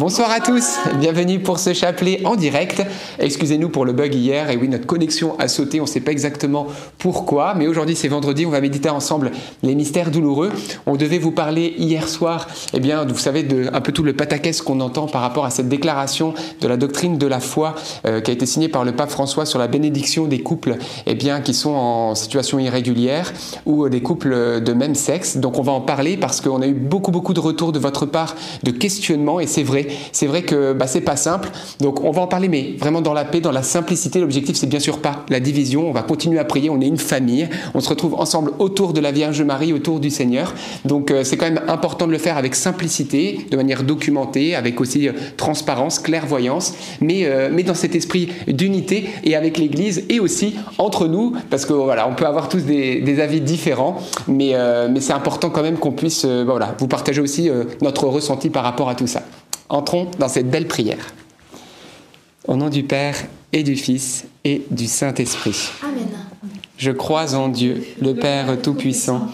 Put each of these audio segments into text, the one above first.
Bonsoir à tous, bienvenue pour ce chapelet en direct. Excusez-nous pour le bug hier, et oui, notre connexion a sauté, on ne sait pas exactement pourquoi, mais aujourd'hui c'est vendredi, on va méditer ensemble les mystères douloureux. On devait vous parler hier soir, eh bien, vous savez, un peu tout le pataquès qu'on entend par rapport à cette déclaration de la doctrine de la foi euh, qui a été signée par le pape François sur la bénédiction des couples eh bien, qui sont en situation irrégulière ou des couples de même sexe. Donc on va en parler parce qu'on a eu beaucoup, beaucoup de retours de votre part, de questionnements, et c'est vrai c'est vrai que bah, c'est pas simple. Donc on va en parler, mais vraiment dans la paix, dans la simplicité. L'objectif, c'est bien sûr pas la division. On va continuer à prier. On est une famille. On se retrouve ensemble autour de la Vierge Marie, autour du Seigneur. Donc euh, c'est quand même important de le faire avec simplicité, de manière documentée, avec aussi euh, transparence, clairvoyance, mais, euh, mais dans cet esprit d'unité et avec l'Église et aussi entre nous, parce que voilà, on peut avoir tous des, des avis différents, mais, mais c'est important quand même qu'on puisse voilà, vous partager aussi notre ressenti par rapport à tout ça. Entrons dans cette belle prière. Au nom du Père et du Fils et du Saint-Esprit. Amen. Je crois en Dieu, le Père Tout-Puissant,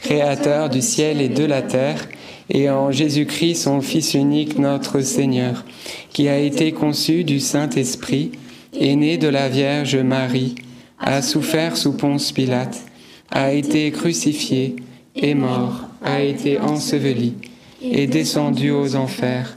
Créateur du ciel et de la terre, et en Jésus-Christ, son Fils unique, notre Seigneur, qui a été conçu du Saint-Esprit, est né de la Vierge Marie, a souffert sous Ponce Pilate, a été crucifié, est mort, a été enseveli, est descendu aux enfers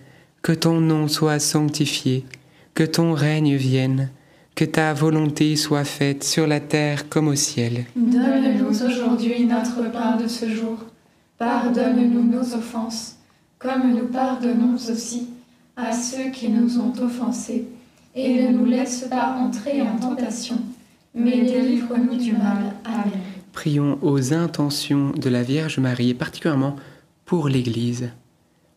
que ton nom soit sanctifié, que ton règne vienne, que ta volonté soit faite sur la terre comme au ciel. Donne-nous aujourd'hui notre pain de ce jour. Pardonne-nous nos offenses, comme nous pardonnons aussi à ceux qui nous ont offensés. Et ne nous laisse pas entrer en tentation, mais délivre-nous du mal. Amen. Prions aux intentions de la Vierge Marie, et particulièrement pour l'Église.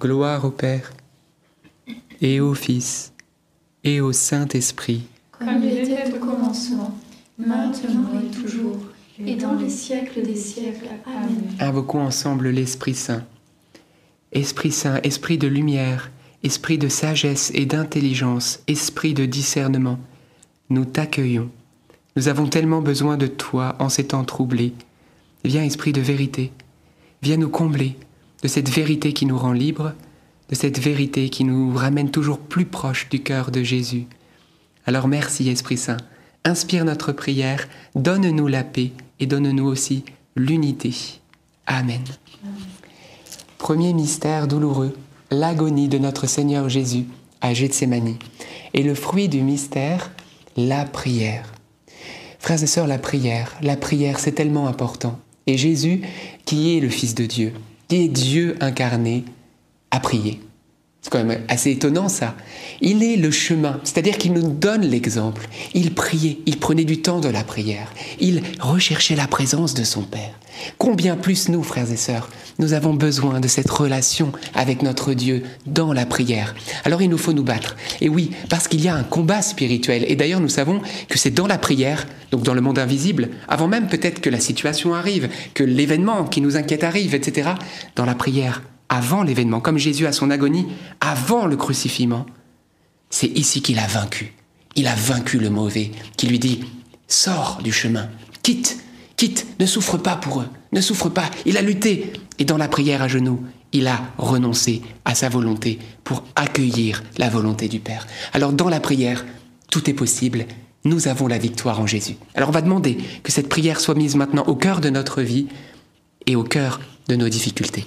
Gloire au Père et au Fils et au Saint-Esprit. Comme il était au commencement, maintenant et toujours, et dans les siècles des siècles. Amen. Invoquons ensemble l'Esprit Saint. Esprit Saint, Esprit de lumière, Esprit de sagesse et d'intelligence, Esprit de discernement, nous t'accueillons. Nous avons tellement besoin de toi en ces temps troublés. Viens, Esprit de vérité, viens nous combler de cette vérité qui nous rend libres de cette vérité qui nous ramène toujours plus proche du cœur de Jésus. Alors merci Esprit Saint, inspire notre prière, donne-nous la paix et donne-nous aussi l'unité. Amen. Premier mystère douloureux, l'agonie de notre Seigneur Jésus à Gethsemane. Et le fruit du mystère, la prière. Frères et sœurs, la prière, la prière, c'est tellement important. Et Jésus, qui est le Fils de Dieu, qui est Dieu incarné, à prier. C'est quand même assez étonnant ça. Il est le chemin, c'est-à-dire qu'il nous donne l'exemple. Il priait, il prenait du temps de la prière, il recherchait la présence de son Père. Combien plus nous, frères et sœurs, nous avons besoin de cette relation avec notre Dieu dans la prière. Alors il nous faut nous battre. Et oui, parce qu'il y a un combat spirituel. Et d'ailleurs, nous savons que c'est dans la prière, donc dans le monde invisible, avant même peut-être que la situation arrive, que l'événement qui nous inquiète arrive, etc. Dans la prière, avant l'événement, comme Jésus à son agonie, avant le crucifiement. C'est ici qu'il a vaincu. Il a vaincu le mauvais, qui lui dit, sors du chemin, quitte, quitte, ne souffre pas pour eux, ne souffre pas. Il a lutté, et dans la prière à genoux, il a renoncé à sa volonté pour accueillir la volonté du Père. Alors dans la prière, tout est possible, nous avons la victoire en Jésus. Alors on va demander que cette prière soit mise maintenant au cœur de notre vie et au cœur de nos difficultés.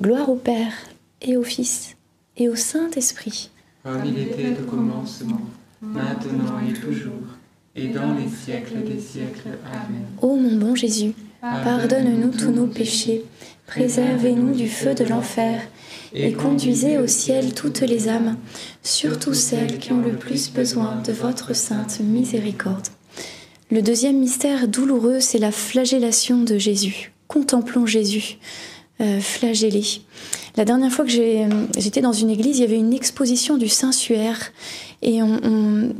Gloire au Père, et au Fils, et au Saint-Esprit. Comme il était au commencement, maintenant et toujours, et dans les siècles des siècles. Amen. Ô mon bon Jésus, pardonne-nous tous nos péchés, préservez-nous du feu de l'enfer, et conduisez au ciel toutes les âmes, surtout celles qui ont le plus besoin de votre sainte miséricorde. Le deuxième mystère douloureux, c'est la flagellation de Jésus. Contemplons Jésus flagellé. La dernière fois que j'ai- j'étais dans une église, il y avait une exposition du Saint-Suaire et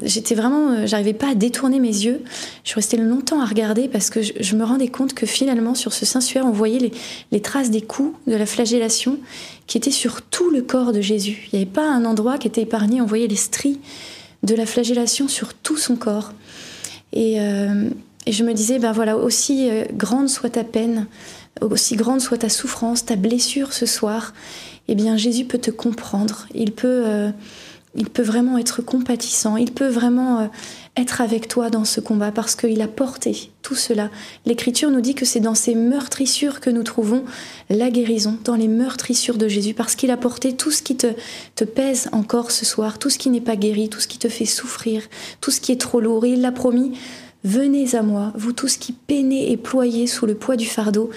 j'étais vraiment, euh, j'arrivais pas à détourner mes yeux. Je restée longtemps à regarder parce que je, me rendais compte que finalement sur ce Saint-Suaire, on voyait les, traces des coups de la flagellation qui étaient sur tout le corps de Jésus. Il n'y avait pas un endroit qui était épargné. On voyait les stries de la flagellation sur tout son corps. Et, euh, et je me disais, ben voilà, aussi euh, grande soit ta peine, aussi grande soit ta souffrance, ta blessure ce soir, eh bien Jésus peut te comprendre. Il peut, euh, il peut vraiment être compatissant, il peut vraiment euh, être avec toi dans ce combat parce qu'il a porté tout cela. L'Écriture nous dit que c'est dans ces meurtrissures que nous trouvons la guérison, dans les meurtrissures de Jésus, parce qu'il a porté tout ce qui te, te pèse encore ce soir, tout ce qui n'est pas guéri, tout ce qui te fait souffrir, tout ce qui est trop lourd. Il l'a promis, venez à moi, vous tous qui peinez et ployez sous le poids du fardeau,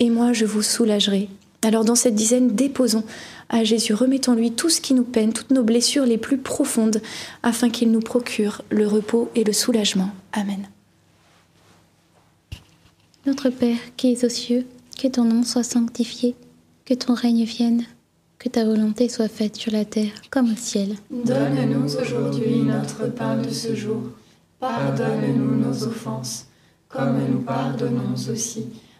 et moi je vous soulagerai. Alors dans cette dizaine, déposons à Jésus, remettons-lui tout ce qui nous peine, toutes nos blessures les plus profondes, afin qu'il nous procure le repos et le soulagement. Amen. Notre Père qui es aux cieux, que ton nom soit sanctifié, que ton règne vienne, que ta volonté soit faite sur la terre comme au ciel. Donne-nous aujourd'hui notre pain de ce jour. Pardonne-nous nos offenses, comme nous pardonnons aussi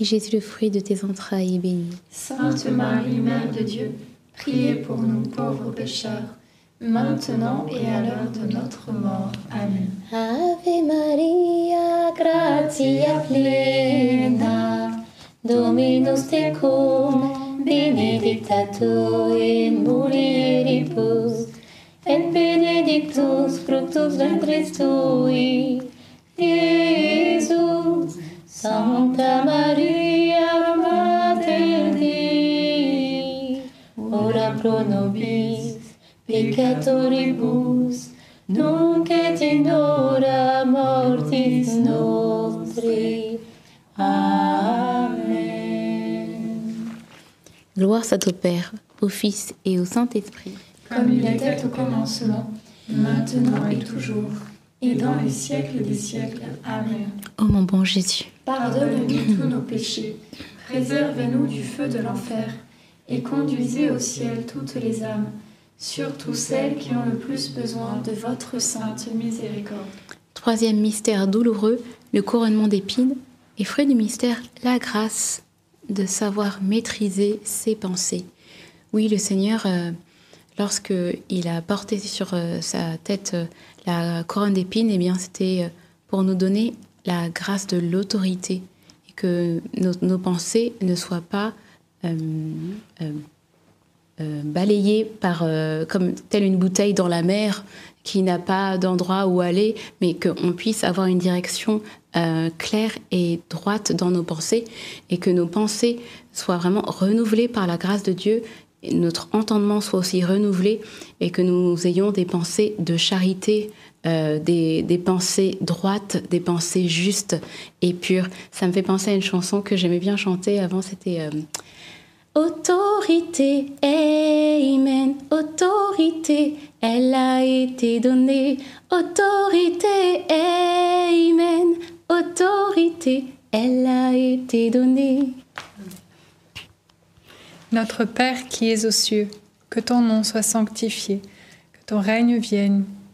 et Jésus, le fruit de tes entrailles, est béni. Sainte Marie, Mère de Dieu, priez pour nous pauvres pécheurs, maintenant et à l'heure de notre mort. Amen. Ave Maria, gratia plena, Dominus tecum, benedicta tu in mulieribus, et benedictus fructus ventris tui. Santa Maria, Mater Dei, ora pro nobis peccatoribus, nunc et in hora mortis nostri. Amen. Gloire soit au Père, au Fils et au Saint-Esprit. Comme il était au commencement, maintenant et toujours, et dans les siècles des siècles. Amen. Ô mon bon Jésus, Pardonne-nous tous nos péchés, préservez-nous du feu de l'enfer, et conduisez au ciel toutes les âmes, surtout celles qui ont le plus besoin de votre sainte miséricorde. troisième mystère douloureux, le couronnement d'épines, et fruit du mystère, la grâce de savoir maîtriser ses pensées. Oui, le Seigneur, euh, lorsque il a porté sur euh, sa tête euh, la couronne d'épines, eh bien, c'était pour nous donner la grâce de l'autorité et que nos, pensées ne soient pas euh, euh, euh, balayé par, comme telle une bouteille dans la mer qui n'a pas d'endroit où aller, mais qu'on puisse avoir une direction claire et droite dans nos pensées et que nos pensées soient vraiment renouvelées par la grâce de Dieu, notre entendement soit aussi renouvelé et que nous ayons des pensées de charité, euh, des, pensées droites, des pensées justes et pures. Ça me fait penser à une chanson que j'aimais bien chanter avant, c'était... euh, Autorité, Amen, autorité, elle a été donnée. Autorité, Amen, autorité, elle a été donnée. Notre Père qui es aux cieux, que ton nom soit sanctifié, que ton règne vienne,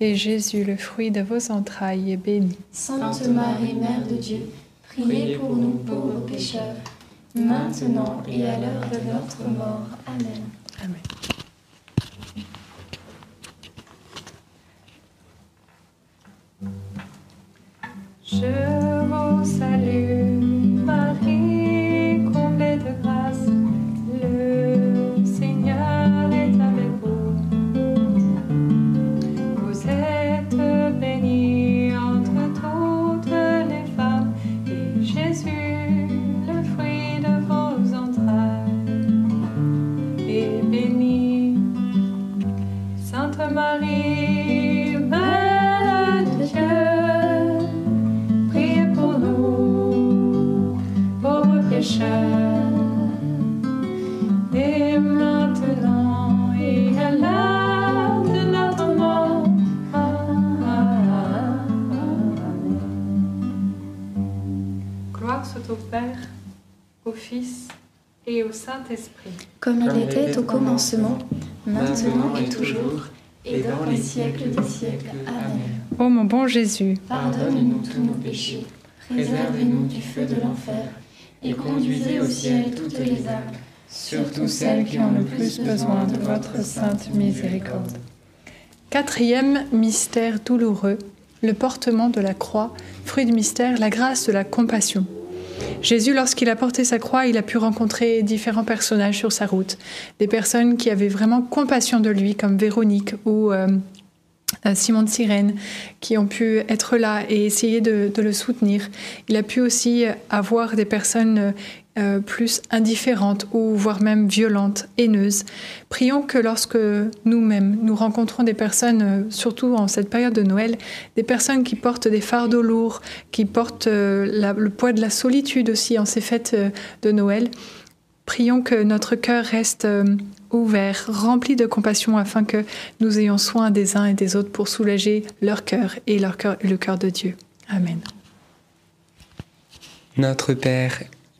et Jésus, le fruit de vos entrailles, est béni. Sainte Marie, Mère de Dieu, priez pour nous pauvres pécheurs, maintenant et à l'heure de notre mort. Amen. Amen. Je vous salue, Marie, au Saint-Esprit. Comme il était au commencement, maintenant et toujours, et dans les siècles des siècles. Amen. Ô mon bon Jésus, Pardonne-nous tous nos péchés, préservez-nous du feu de l'enfer, et conduisez au ciel toutes les âmes, surtout celles qui ont le plus besoin de votre sainte miséricorde. Quatrième mystère douloureux, le portement de la croix, fruit du mystère, la grâce de la compassion. Jésus, lorsqu'il a porté sa croix, il a pu rencontrer différents personnages sur sa route. Des personnes qui avaient vraiment compassion de lui, comme Véronique ou euh, euh, Simon de Sirène, qui ont pu être là et essayer de, le soutenir. Il a pu aussi avoir des personnes euh, plus indifférentes ou voire même violentes, haineuses. Prions que lorsque nous-mêmes nous rencontrons des personnes, euh, surtout en cette période de Noël, des personnes qui portent des fardeaux lourds, qui portent le poids de la solitude aussi en ces fêtes de Noël, prions que notre cœur reste ouvert, rempli de compassion afin que nous ayons soin des uns et des autres pour soulager leur cœur et leur cœur, le cœur de Dieu. Amen. Notre Père,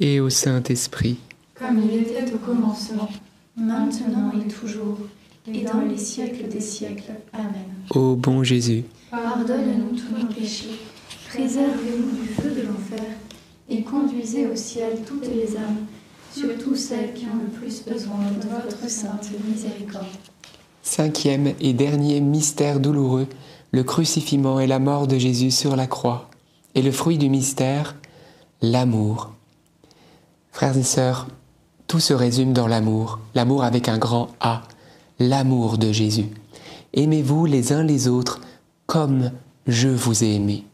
et au Saint-Esprit. Comme il était au commencement, maintenant et toujours, et dans les siècles des siècles. Amen. Ô bon Jésus, Pardonne-nous tous nos péchés, préservez-nous du feu de l'enfer, et conduisez au ciel toutes les âmes, surtout celles qui ont le plus besoin de votre sainte miséricorde. Cinquième et dernier mystère douloureux, le crucifixion et la mort de Jésus sur la croix. Et le fruit du mystère, l'amour. Frères et sœurs, tout se résume dans l'amour, l'amour avec un grand A, l'amour de Jésus. Aimez-vous les uns les autres comme je vous ai aimé.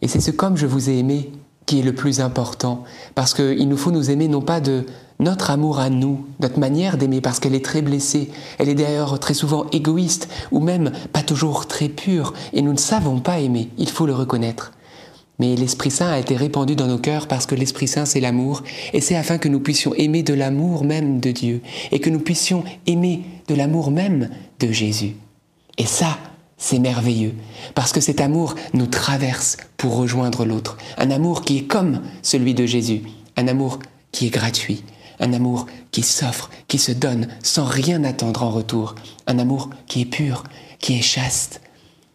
Et c'est ce comme je vous ai aimé qui est le plus important, parce qu'il nous faut nous aimer non pas de notre amour à nous, notre manière d'aimer, parce qu'elle est très blessée, elle est d'ailleurs très souvent égoïste, ou même pas toujours très pure, et nous ne savons pas aimer, il faut le reconnaître. Mais l'Esprit Saint a été répandu dans nos cœurs parce que l'Esprit Saint c'est l'amour, et c'est afin que nous puissions aimer de l'amour même de Dieu, et que nous puissions aimer de l'amour même de Jésus. Et ça, c'est merveilleux, parce que cet amour nous traverse pour rejoindre l'autre. Un amour qui est comme celui de Jésus, un amour qui est gratuit, un amour qui s'offre, qui se donne sans rien attendre en retour, un amour qui est pur, qui est chaste.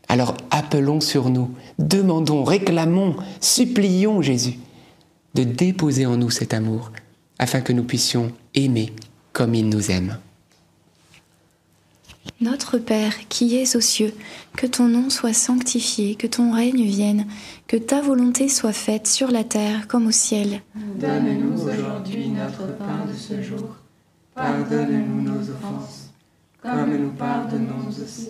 Alors appelons sur nous, demandons, réclamons, supplions Jésus de déposer en nous cet amour, afin que nous puissions aimer comme il nous aime. Notre Père, qui es aux cieux, que ton nom soit sanctifié, que ton règne vienne, que ta volonté soit faite sur la terre comme au ciel. Donne-nous aujourd'hui notre pain de ce jour. Pardonne-nous nos offenses, comme nous pardonnons aussi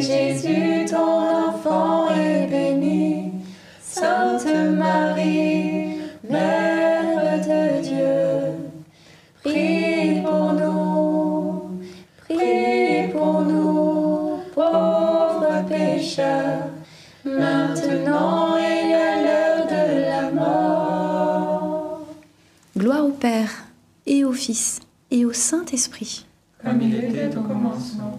Jésus, ton enfant est béni. Sainte Marie, Mère de Dieu, prie pour nous, prie pour nous, pauvres pécheurs, maintenant et à l'heure de la mort. Gloire au Père, et au Fils, et au Saint-Esprit. Comme il était au commencement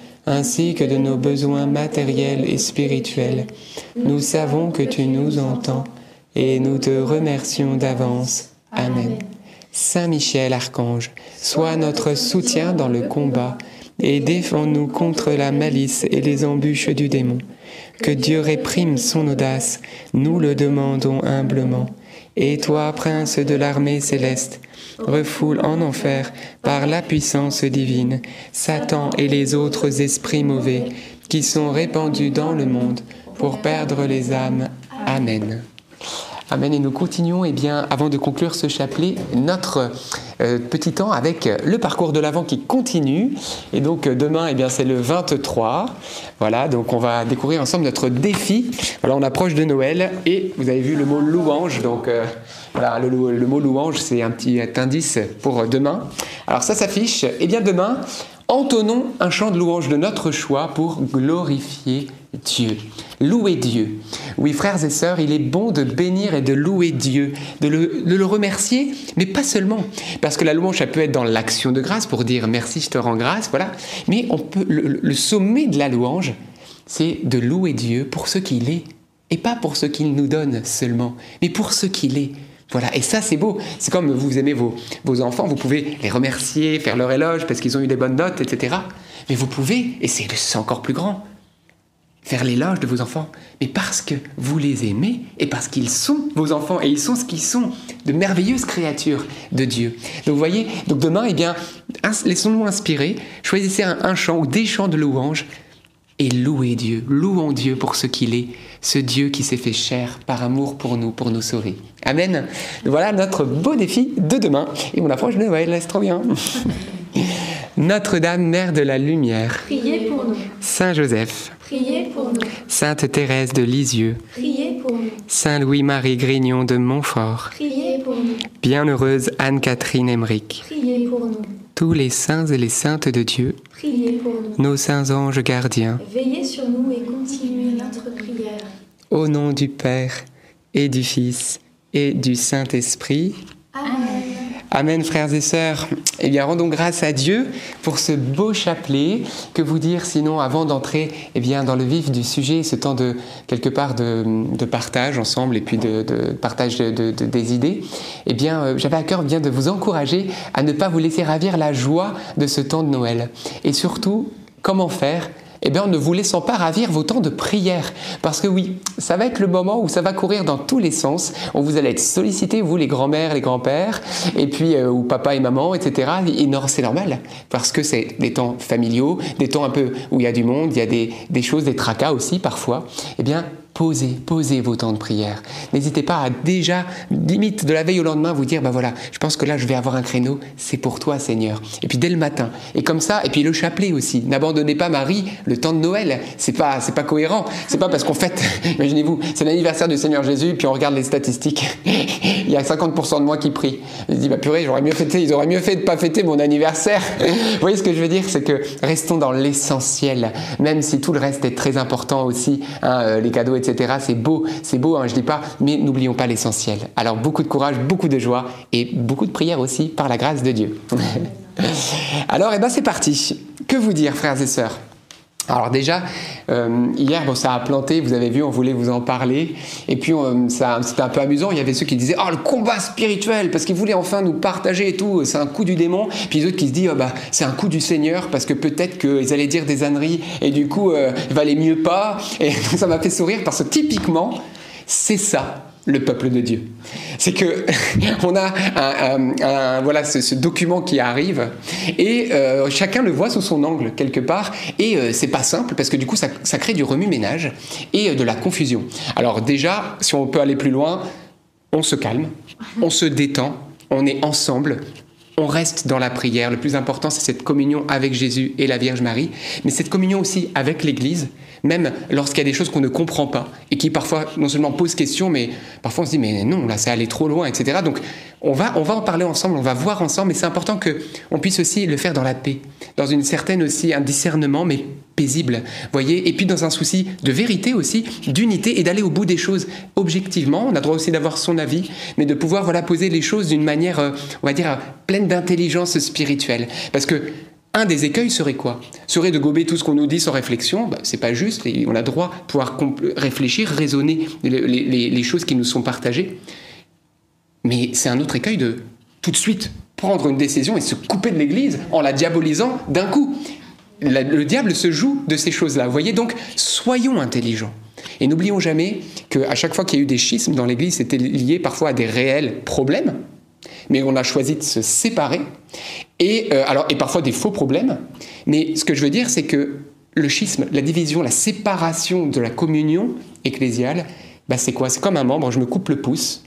ainsi que de nos besoins matériels et spirituels. Nous savons que tu nous entends et nous te remercions d'avance. Amen. Saint Michel Archange, sois notre soutien dans le combat et défends-nous contre la malice et les embûches du démon. Que Dieu réprime son audace, nous le demandons humblement. Et toi, prince de l'armée céleste, refoule en enfer par la puissance divine Satan et les autres esprits mauvais qui sont répandus dans le monde pour perdre les âmes. Amen. Amen. Et nous continuons, eh bien, avant de conclure ce chapelet, notre euh, petit temps avec le parcours de l'Avent qui continue. Et donc euh, demain, eh bien, c'est le 23. Voilà, donc on va découvrir ensemble notre défi. Voilà, on approche de Noël et vous avez vu le mot louange. Donc euh, voilà, le, mot louange, c'est un petit indice pour demain. Alors ça s'affiche. Eh bien, demain, entonnons un chant de louange de notre choix pour glorifier Dieu. Louer Dieu. Oui, frères et sœurs, il est bon de bénir et de louer Dieu, de le, remercier, mais pas seulement. Parce que la louange, ça peut être dans l'action de grâce pour dire merci, je te rends grâce, voilà. Mais on peut, le, sommet de la louange, c'est de louer Dieu pour ce qu'il est. Et pas pour ce qu'il nous donne seulement, mais pour ce qu'il est. Voilà, et ça c'est beau. C'est comme vous aimez vos enfants, vous pouvez les remercier, faire leur éloge parce qu'ils ont eu des bonnes notes, etc. Mais vous pouvez, et c'est encore plus grand, faire l'éloge de vos enfants, mais parce que vous les aimez et parce qu'ils sont vos enfants et ils sont ce qu'ils sont, de merveilleuses créatures de Dieu. Donc vous voyez, donc demain, eh bien, laissons-nous inspirer, choisissez un, chant ou des chants de louange et louez Dieu, louons Dieu pour ce qu'il est, ce Dieu qui s'est fait chair par amour pour nous, pour nous sauver. Amen. Voilà notre beau défi de demain. Et on approche de Noël, c'est trop bien. Notre-Dame, Mère de la Lumière. Priez pour nous. Saint Joseph. Priez pour nous. Sainte Thérèse de Lisieux. Priez pour nous. Saint Louis-Marie Grignon de Montfort. Priez pour nous. Bienheureuse Anne-Catherine Emmerich. Priez pour nous. Tous les saints et les saintes de Dieu. Priez pour nous. Nos saints anges gardiens. Veillez sur nous et continuez notre prière. Au nom du Père et du Fils et du Saint-Esprit. Amen. Frères et sœurs. Eh bien, rendons grâce à Dieu pour ce beau chapelet. Que vous dire sinon avant d'entrer eh bien, dans le vif du sujet, ce temps de quelque part de, partage ensemble et puis de, partage des idées Eh bien, euh, j'avais à cœur bien de vous encourager à ne pas vous laisser ravir la joie de ce temps de Noël. Et surtout, comment faire eh bien, ne vous laissant pas ravir vos temps de prière. Parce que oui, ça va être le moment où ça va courir dans tous les sens, où vous allez être sollicité, vous les grands-mères, les grands-pères, et puis, euh, ou papa et maman, etc. Et non, c'est normal, parce que c'est des temps familiaux, des temps un peu où il y a du monde, il y a des, des choses, des tracas aussi parfois. Eh bien, posez, posez vos temps de prière. N'hésitez pas à déjà, limite de la veille au lendemain, vous dire, ben voilà, je pense que là, je vais avoir un créneau, c'est pour toi, Seigneur. Et puis dès le matin. Et comme ça, et puis le chapelet aussi. N'abandonnez pas Marie le temps de Noël. C'est pas, c'est pas cohérent. C'est pas parce qu'on fête, imaginez-vous, c'est l'anniversaire du Seigneur Jésus, puis on regarde les statistiques. Il y a 50% de moi qui prie. Je dis, bah purée, j'aurais mieux fêté, ils auraient mieux fait de pas fêter mon anniversaire. vous voyez ce que je veux dire? C'est que restons dans l'essentiel, même si tout le reste est très important aussi, hein, euh, les cadeaux, etc. C'est beau, c'est beau, hein, je dis pas, mais n'oublions pas l'essentiel. Alors beaucoup de courage, beaucoup de joie et beaucoup de prière aussi par la grâce de Dieu. Alors, eh ben, c'est parti. Que vous dire, frères et sœurs? Alors déjà, euh, hier, bon, ça a planté, vous avez vu, on voulait vous en parler. Et puis, c'était un peu amusant, il y avait ceux qui disaient « Oh, le combat spirituel !» Parce qu'ils voulaient enfin nous partager et tout, c'est un coup du démon. Puis les autres qui se disent oh, bah, C'est un coup du Seigneur, parce que peut-être qu'ils allaient dire des âneries, et du coup, euh, il valait mieux pas. Et ça m'a fait sourire, parce que typiquement, c'est ça le peuple de Dieu. C'est que on a voilà ce, document qui arrive et euh, chacun le voit sous son angle quelque part et euh, c'est pas simple parce que du coup ça, ça crée du remue-ménage et euh, de la confusion. Alors déjà, si on peut aller plus loin, on se calme, on se détend, on est ensemble, on reste dans la prière. Le plus important, c'est cette communion avec Jésus et la Vierge Marie, mais cette communion aussi avec l'Église, même lorsqu'il y a des choses qu'on ne comprend pas et qui parfois non seulement posent question, mais parfois on se dit mais non, là c'est allé trop loin, etc. Donc on va, on va en parler ensemble, on va voir ensemble, mais c'est important que on puisse aussi le faire dans la paix, dans une certaine aussi un discernement, mais paisible, voyez, et puis dans un souci de vérité aussi, d'unité et d'aller au bout des choses objectivement. On a droit aussi d'avoir son avis, mais de pouvoir voilà poser les choses d'une manière, euh, on va dire, pleine d'intelligence spirituelle, parce que un des écueils serait quoi? Serait de gober tout ce qu'on nous dit sans réflexion? Bah, c'est pas juste. on a droit de pouvoir réfléchir, raisonner les, choses qui nous sont partagées. Mais c'est un autre écueil de tout de suite prendre une décision et se couper de l'Église en la diabolisant d'un coup. le diable se joue de ces choses-là. Vous voyez donc, soyons intelligents. Et n'oublions jamais qu'à chaque fois qu'il y a eu des schismes dans l'Église, c'était lié parfois à des réels problèmes, mais on a choisi de se séparer et, euh, alors, et parfois des faux problèmes. Mais ce que je veux dire, c'est que le schisme, la division, la séparation de la communion ecclésiale, bah c'est quoi? C'est comme un membre, je me coupe le pouce,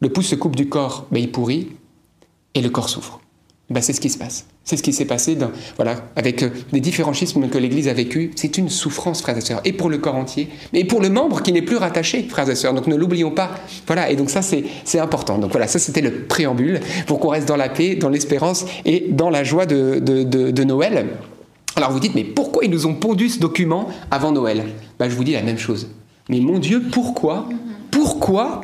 le pouce se coupe du corps, bah il pourrit, et le corps souffre. Bah c'est ce qui se passe. C'est ce qui s'est passé dans, voilà, avec euh, les différents schismes que l'Église a vécu. C'est une souffrance, frères et sœurs, et pour le corps entier, mais pour le membre qui n'est plus rattaché, frères et sœurs. Donc ne l'oublions pas. Voilà, et donc ça, c'est important. Donc voilà, ça, c'était le préambule pour qu'on reste dans la paix, dans l'espérance et dans la joie de, de, de, Noël. Alors vous dites, mais pourquoi ils nous ont pondu ce document avant Noël? Bah, Je vous dis la même chose. Mais mon Dieu, pourquoi? Pourquoi?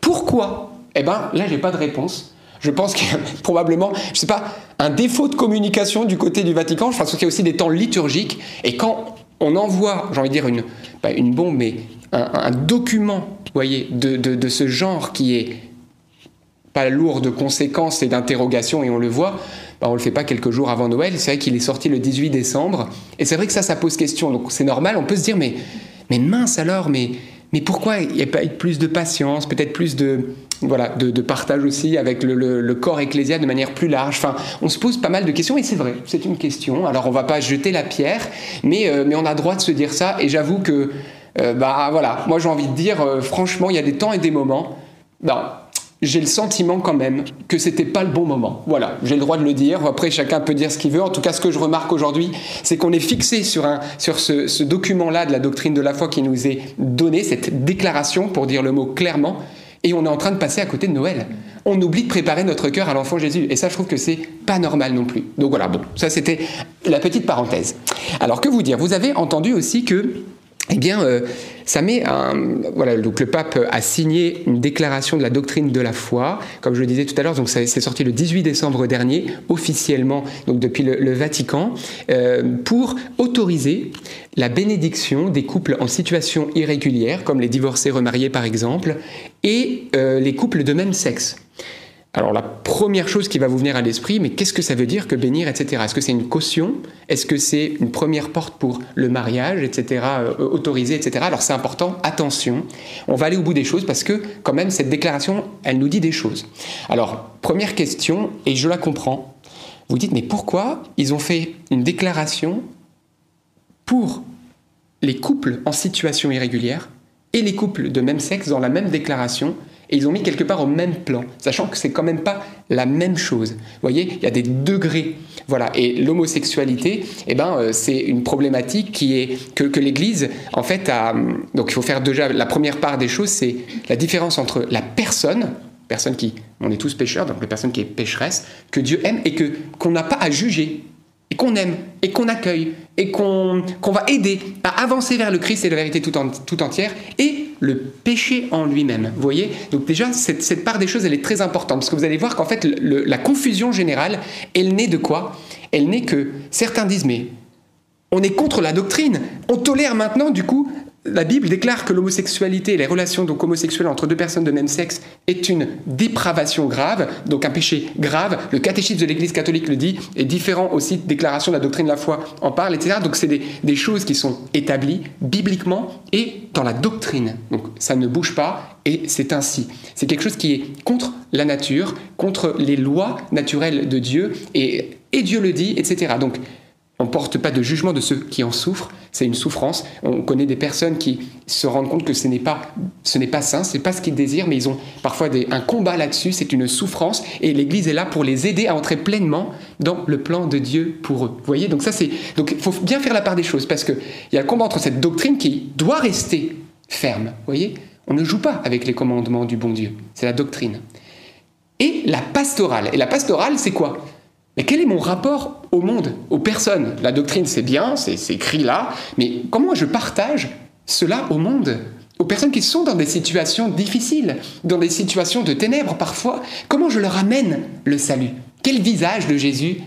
Pourquoi? Eh bien, là, j'ai pas de réponse. Je pense qu'il y a probablement, je sais pas, un défaut de communication du côté du Vatican. Je pense qu'il y a aussi des temps liturgiques. Et quand on envoie, j'ai envie de dire, une, pas une bombe, mais un, document, voyez, de, de, ce genre qui est pas lourd de conséquences et d'interrogations, et on le voit, bah on le fait pas quelques jours avant Noël. C'est vrai qu'il est sorti le 18 décembre. Et c'est vrai que ça, ça pose question. Donc c'est normal, on peut se dire, mais, mais mince alors, mais, mais pourquoi il n'y a pas plus de patience, peut-être plus de, voilà, de, partage aussi avec le, corps ecclésial de manière plus large. Enfin, on se pose pas mal de questions et c'est vrai, c'est une question. Alors on va pas jeter la pierre, mais, euh, mais on a droit de se dire ça. Et j'avoue que, euh, bah voilà, moi j'ai envie de dire, euh, franchement, il y a des temps et des moments. Bah, j'ai le sentiment quand même que c'était pas le bon moment. Voilà, j'ai le droit de le dire. Après, chacun peut dire ce qu'il veut. En tout cas, ce que je remarque aujourd'hui, c'est qu'on est fixé sur, un, sur ce, ce document-là de la doctrine de la foi qui nous est donné, cette déclaration, pour dire le mot clairement, et on est en train de passer à côté de Noël. On oublie de préparer notre cœur à l'enfant Jésus. Et ça, je trouve que c'est pas normal non plus. Donc voilà, bon, ça c'était la petite parenthèse. Alors que vous dire? Vous avez entendu aussi que eh bien, euh, ça met un. Voilà, donc le pape a signé une déclaration de la doctrine de la foi, comme je le disais tout à l'heure, donc c'est sorti le 18 décembre dernier, officiellement, donc depuis le, Vatican, euh, pour autoriser la bénédiction des couples en situation irrégulière, comme les divorcés remariés par exemple, et euh, les couples de même sexe. Alors la première chose qui va vous venir à l'esprit, mais qu'est-ce que ça veut dire que bénir, etc. Est-ce que c'est une caution? Est-ce que c'est une première porte pour le mariage, etc. Euh, autorisé, etc. Alors c'est important, attention, on va aller au bout des choses parce que quand même cette déclaration, elle nous dit des choses. Alors première question, et je la comprends, vous dites mais pourquoi ils ont fait une déclaration pour les couples en situation irrégulière? Et les couples de même sexe dans la même déclaration et ils ont mis quelque part au même plan, sachant que c'est quand même pas la même chose. Vous voyez, il y a des degrés. Voilà. Et l'homosexualité, eh ben, euh, c'est une problématique qui est que, l'Église, en fait, a. Donc, il faut faire déjà la première part des choses, c'est la différence entre la personne, personne qui, on est tous pécheurs, donc la personne qui est pécheresse, que Dieu aime et qu'on n'a pas à juger et qu'on aime, et qu'on accueille, et qu'on va aider à avancer vers le Christ et la vérité tout, entière, et le péché en lui-même. Vous voyez? Donc déjà, cette, part des choses, elle est très importante, parce que vous allez voir qu'en fait, la confusion générale, elle naît de quoi? Elle naît que certains disent, mais on est contre la doctrine, on tolère maintenant du coup la Bible déclare que l'homosexualité, les relations donc homosexuelles entre deux personnes de même sexe, est une dépravation grave, donc un péché grave. Le catéchisme de l'Église catholique le dit, et différents aussi déclarations de la doctrine de la foi en parlent, etc. Donc c'est des, des, choses qui sont établies bibliquement et dans la doctrine. Donc ça ne bouge pas et c'est ainsi. C'est quelque chose qui est contre la nature, contre les lois naturelles de Dieu et, et Dieu le dit, etc. Donc porte pas de jugement de ceux qui en souffrent. C'est une souffrance. On connaît des personnes qui se rendent compte que ce n'est pas, ce n'est pas sain, pas ce qu'ils désirent, mais ils ont parfois un combat là-dessus. C'est une souffrance, et l'Église est là pour les aider à entrer pleinement dans le plan de Dieu pour eux. Vous voyez, donc ça c'est, donc il faut bien faire la part des choses parce que il y a un combat entre cette doctrine qui doit rester ferme. Vous voyez, on ne joue pas avec les commandements du bon Dieu. C'est la doctrine. Et la pastorale. Et la pastorale, c'est quoi? Mais quel est mon rapport au monde, aux personnes? La doctrine, c'est bien, c'est écrit là, mais comment je partage cela au monde? Aux personnes qui sont dans des situations difficiles, dans des situations de ténèbres parfois, comment je leur amène le salut? Quel visage de Jésus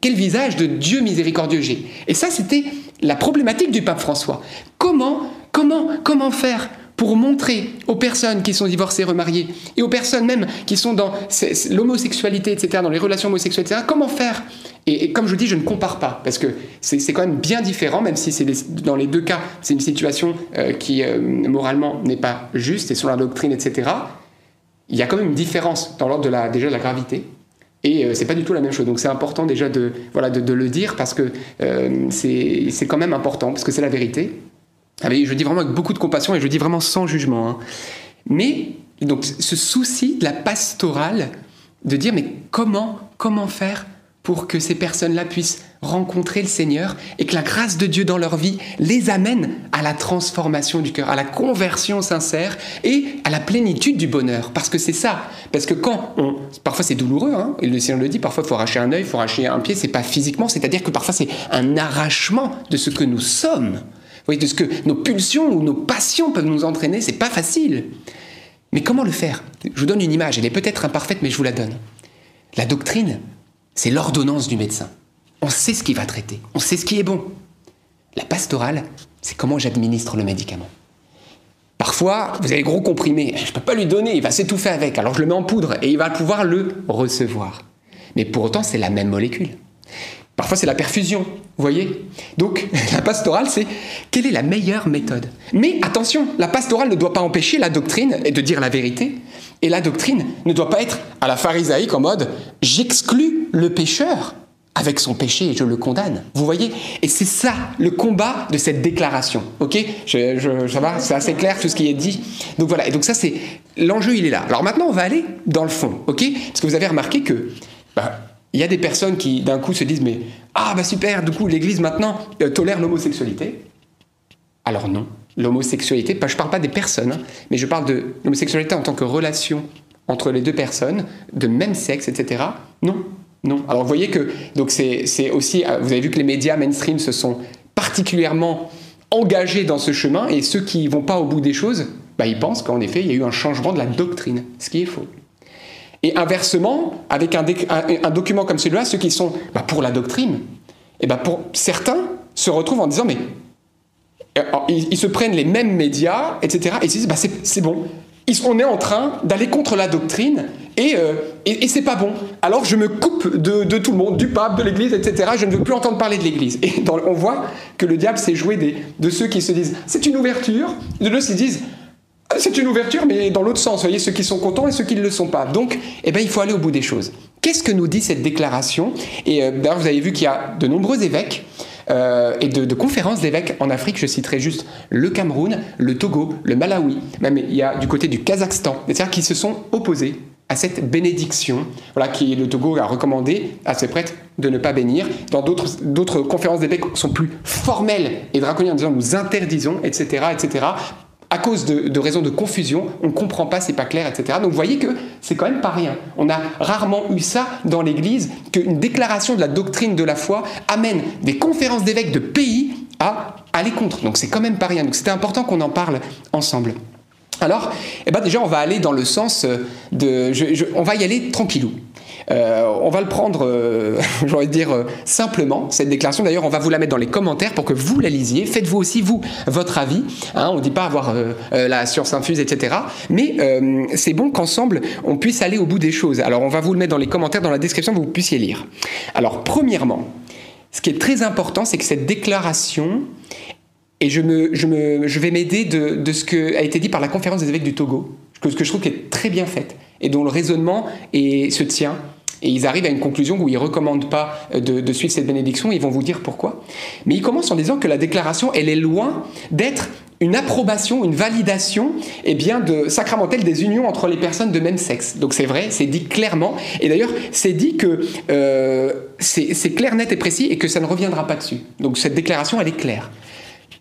Quel visage de Dieu miséricordieux j'ai? Et ça, c'était la problématique du pape François. Comment, comment, comment faire pour montrer aux personnes qui sont divorcées, remariées, et aux personnes même qui sont dans l'homosexualité, etc., dans les relations homosexuelles, etc., comment faire? Et, comme je dis, je ne compare pas, parce que c'est quand même bien différent, même si c'est dans les deux cas, c'est une situation euh, qui, euh, moralement, n'est pas juste, et selon la doctrine, etc., il y a quand même une différence dans l'ordre de la, déjà de la gravité. Et euh, c'est pas du tout la même chose. Donc c'est important déjà de, voilà, de, de, le dire parce que c'est quand même important, parce que c'est la vérité. Ah, je dis vraiment avec beaucoup de compassion et je dis vraiment sans jugement. Hein. Mais donc ce souci de la pastorale, de dire mais comment, comment faire pour que ces personnes-là puissent rencontrer le Seigneur et que la grâce de Dieu dans leur vie les amène à la transformation du cœur, à la conversion sincère et à la plénitude du bonheur. Parce que c'est ça. Parce que quand on... Parfois c'est douloureux, hein, et le Seigneur le dit, parfois il faut arracher un œil, il faut arracher un pied, c'est pas physiquement, c'est-à-dire que parfois c'est un arrachement de ce que nous sommes voyez, de ce que nos pulsions ou nos passions peuvent nous entraîner, c'est pas facile. Mais comment le faire? Je vous donne une image, elle est peut-être imparfaite, mais je vous la donne. La doctrine, c'est l'ordonnance du médecin. On sait ce qui va traiter, on sait ce qui est bon. La pastorale, c'est comment j'administre le médicament. Parfois, vous avez gros comprimé, je ne peux pas lui donner, il va s'étouffer avec, alors je le mets en poudre et il va pouvoir le recevoir. Mais pour autant, c'est la même molécule. Parfois, c'est la perfusion, vous voyez? Donc, la pastorale, c'est quelle est la meilleure méthode? Mais attention, la pastorale ne doit pas empêcher la doctrine de dire la vérité. Et la doctrine ne doit pas être à la pharisaïque en mode j'exclus le pécheur avec son péché et je le condamne. Vous voyez? Et c'est ça le combat de cette déclaration. Ok? Ça va? C'est assez clair tout ce qui est dit? Donc voilà. Et donc ça, c'est l'enjeu, il est là. Alors maintenant, on va aller dans le fond. Ok? Parce que vous avez remarqué que bah, il y a des personnes qui d'un coup se disent mais ah bah super, du coup l'Église maintenant euh, tolère l'homosexualité. Alors non, l'homosexualité, je ne parle pas des personnes, hein, mais je parle de l'homosexualité en tant que relation entre les deux personnes de même sexe, etc. Non, non. Alors vous voyez que donc c'est aussi, euh, vous avez vu que les médias mainstream se sont particulièrement engagés dans ce chemin et ceux qui vont pas au bout des choses, bah, ils pensent qu'en effet il y a eu un changement de la doctrine, ce qui est faux. Et inversement, avec un, document comme celui-là, ceux qui sont bah, pour la doctrine, et bah, pour certains se retrouvent en disant mais euh, ils, se prennent les mêmes médias, etc. Et ils se disent bah, c'est bon, on est en train d'aller contre la doctrine et, euh, et, c'est pas bon. Alors je me coupe de, tout le monde, du pape, de l'Église, etc. Je ne veux plus entendre parler de l'Église. Et on voit que le diable s'est joué des, de ceux qui se disent c'est une ouverture, de ceux qui disent c'est une ouverture, mais dans l'autre sens. Vous voyez, ceux qui sont contents et ceux qui ne le sont pas. Donc, eh ben, il faut aller au bout des choses. Qu'est-ce que nous dit cette déclaration? Et euh, d'ailleurs, vous avez vu qu'il y a de nombreux évêques euh, et de, conférences d'évêques en Afrique. Je citerai juste le Cameroun, le Togo, le Malawi. Même il y a du côté du Kazakhstan, c'est-à-dire qui se sont opposés à cette bénédiction, voilà, qui le Togo a recommandé à ses prêtres de ne pas bénir. Dans d'autres conférences d'évêques sont plus formelles et draconiennes en disant nous interdisons, etc., etc à cause de, raisons de confusion, on ne comprend pas, c'est pas clair, etc. Donc vous voyez que c'est quand même pas rien. On a rarement eu ça dans l'Église, qu'une déclaration de la doctrine de la foi amène des conférences d'évêques de pays à aller contre. Donc c'est quand même pas rien. Donc c'était important qu'on en parle ensemble. Alors, eh ben déjà, on va aller dans le sens de... on va y aller tranquillou. Euh, on va le prendre, euh, j'ai envie dire, euh, simplement, cette déclaration. D'ailleurs, on va vous la mettre dans les commentaires pour que vous la lisiez. Faites-vous aussi, vous, votre avis. Hein. on ne dit pas avoir la science infuse, etc. Mais c'est bon qu'ensemble, on puisse aller au bout des choses. Alors, on va vous le mettre dans les commentaires, dans la description, que vous puissiez lire. Alors, premièrement, ce qui est très important, c'est que cette déclaration, et je, vais m'aider de, ce qui a été dit par la conférence des évêques du Togo, ce que je trouve qui est très bien faite, et dont le raisonnement se tient et ils arrivent à une conclusion où ils ne recommandent pas de, de, suivre cette bénédiction, ils vont vous dire pourquoi. Mais ils commencent en disant que la déclaration, elle est loin d'être une approbation, une validation eh bien, de, sacramentelle des unions entre les personnes de même sexe. Donc c'est vrai, c'est dit clairement. Et d'ailleurs, c'est dit que euh, c'est clair, net et précis et que ça ne reviendra pas dessus. Donc cette déclaration, elle est claire.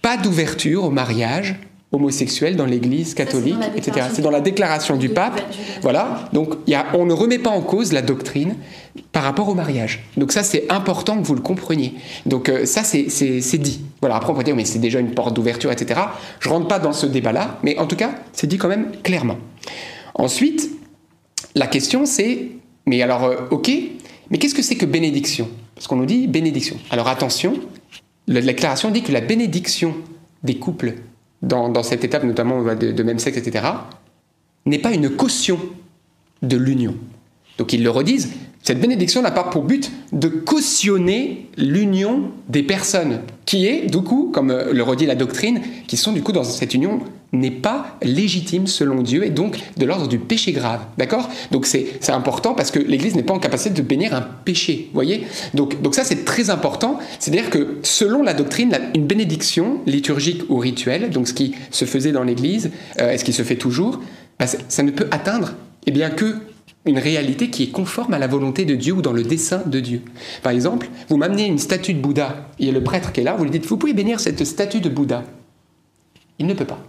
Pas d'ouverture au mariage homosexuel dans l'Église catholique, etc. C'est dans la déclaration du pape. Voilà. Donc y a, on ne remet pas en cause la doctrine par rapport au mariage. Donc ça, c'est important que vous le compreniez. Donc euh, ça, c'est dit. Voilà. Après, on peut dire, mais c'est déjà une porte d'ouverture, etc. Je rentre pas dans ce débat-là, mais en tout cas, c'est dit quand même clairement. Ensuite, la question, c'est, mais alors, euh, ok, mais qu'est-ce que c'est que bénédiction? Parce qu'on nous dit bénédiction. Alors attention, la déclaration dit que la bénédiction des couples dans, cette étape, notamment de, même sexe, etc., n'est pas une caution de l'union. Donc ils le redisent, cette bénédiction n'a pas pour but de cautionner l'union des personnes, qui est, du coup, comme euh, le redit la doctrine, qui sont du coup dans cette union n'est pas légitime selon Dieu et donc de l'ordre du péché grave. D'accord? Donc c'est important parce que l'Église n'est pas en capacité de bénir un péché. voyez? Donc, donc ça c'est très important. C'est-à-dire que selon la doctrine, une bénédiction liturgique ou rituelle, donc ce qui se faisait dans l'Église euh, et ce qui se fait toujours, bah, ça ne peut atteindre eh bien, que une réalité qui est conforme à la volonté de Dieu ou dans le dessein de Dieu. Par exemple, vous m'amenez une statue de Bouddha, il y a le prêtre qui est là, vous lui dites, vous pouvez bénir cette statue de Bouddha. Il ne peut pas.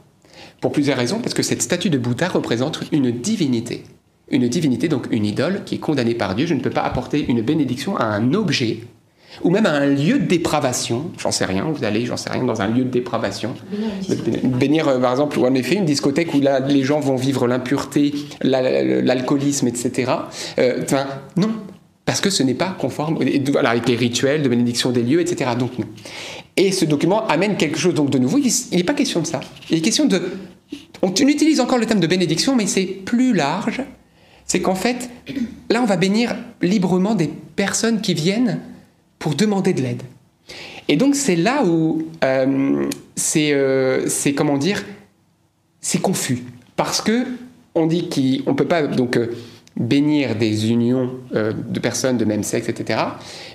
Pour plusieurs raisons, parce que cette statue de Bouddha représente une divinité. Une divinité, donc une idole, qui est condamnée par Dieu. Je ne peux pas apporter une bénédiction à un objet ou même à un lieu de dépravation, j'en sais rien, vous allez, j'en sais rien, dans un lieu de dépravation. Bénir, euh, par exemple, ou en effet, une discothèque où là, les gens vont vivre l'impureté, l'alcoolisme, etc. Euh, non, parce que ce n'est pas conforme voilà, avec les rituels de bénédiction des lieux, etc. Donc non. Et ce document amène quelque chose donc de nouveau. Il n'est pas question de ça. Il est question de. On utilise encore le terme de bénédiction, mais c'est plus large. C'est qu'en fait, là, on va bénir librement des personnes qui viennent pour demander de l'aide. Et donc c'est là où euh, euh, c'est comment dire c'est confus parce que on dit qu'on ne peut pas donc euh, bénir des unions de personnes de même sexe, etc.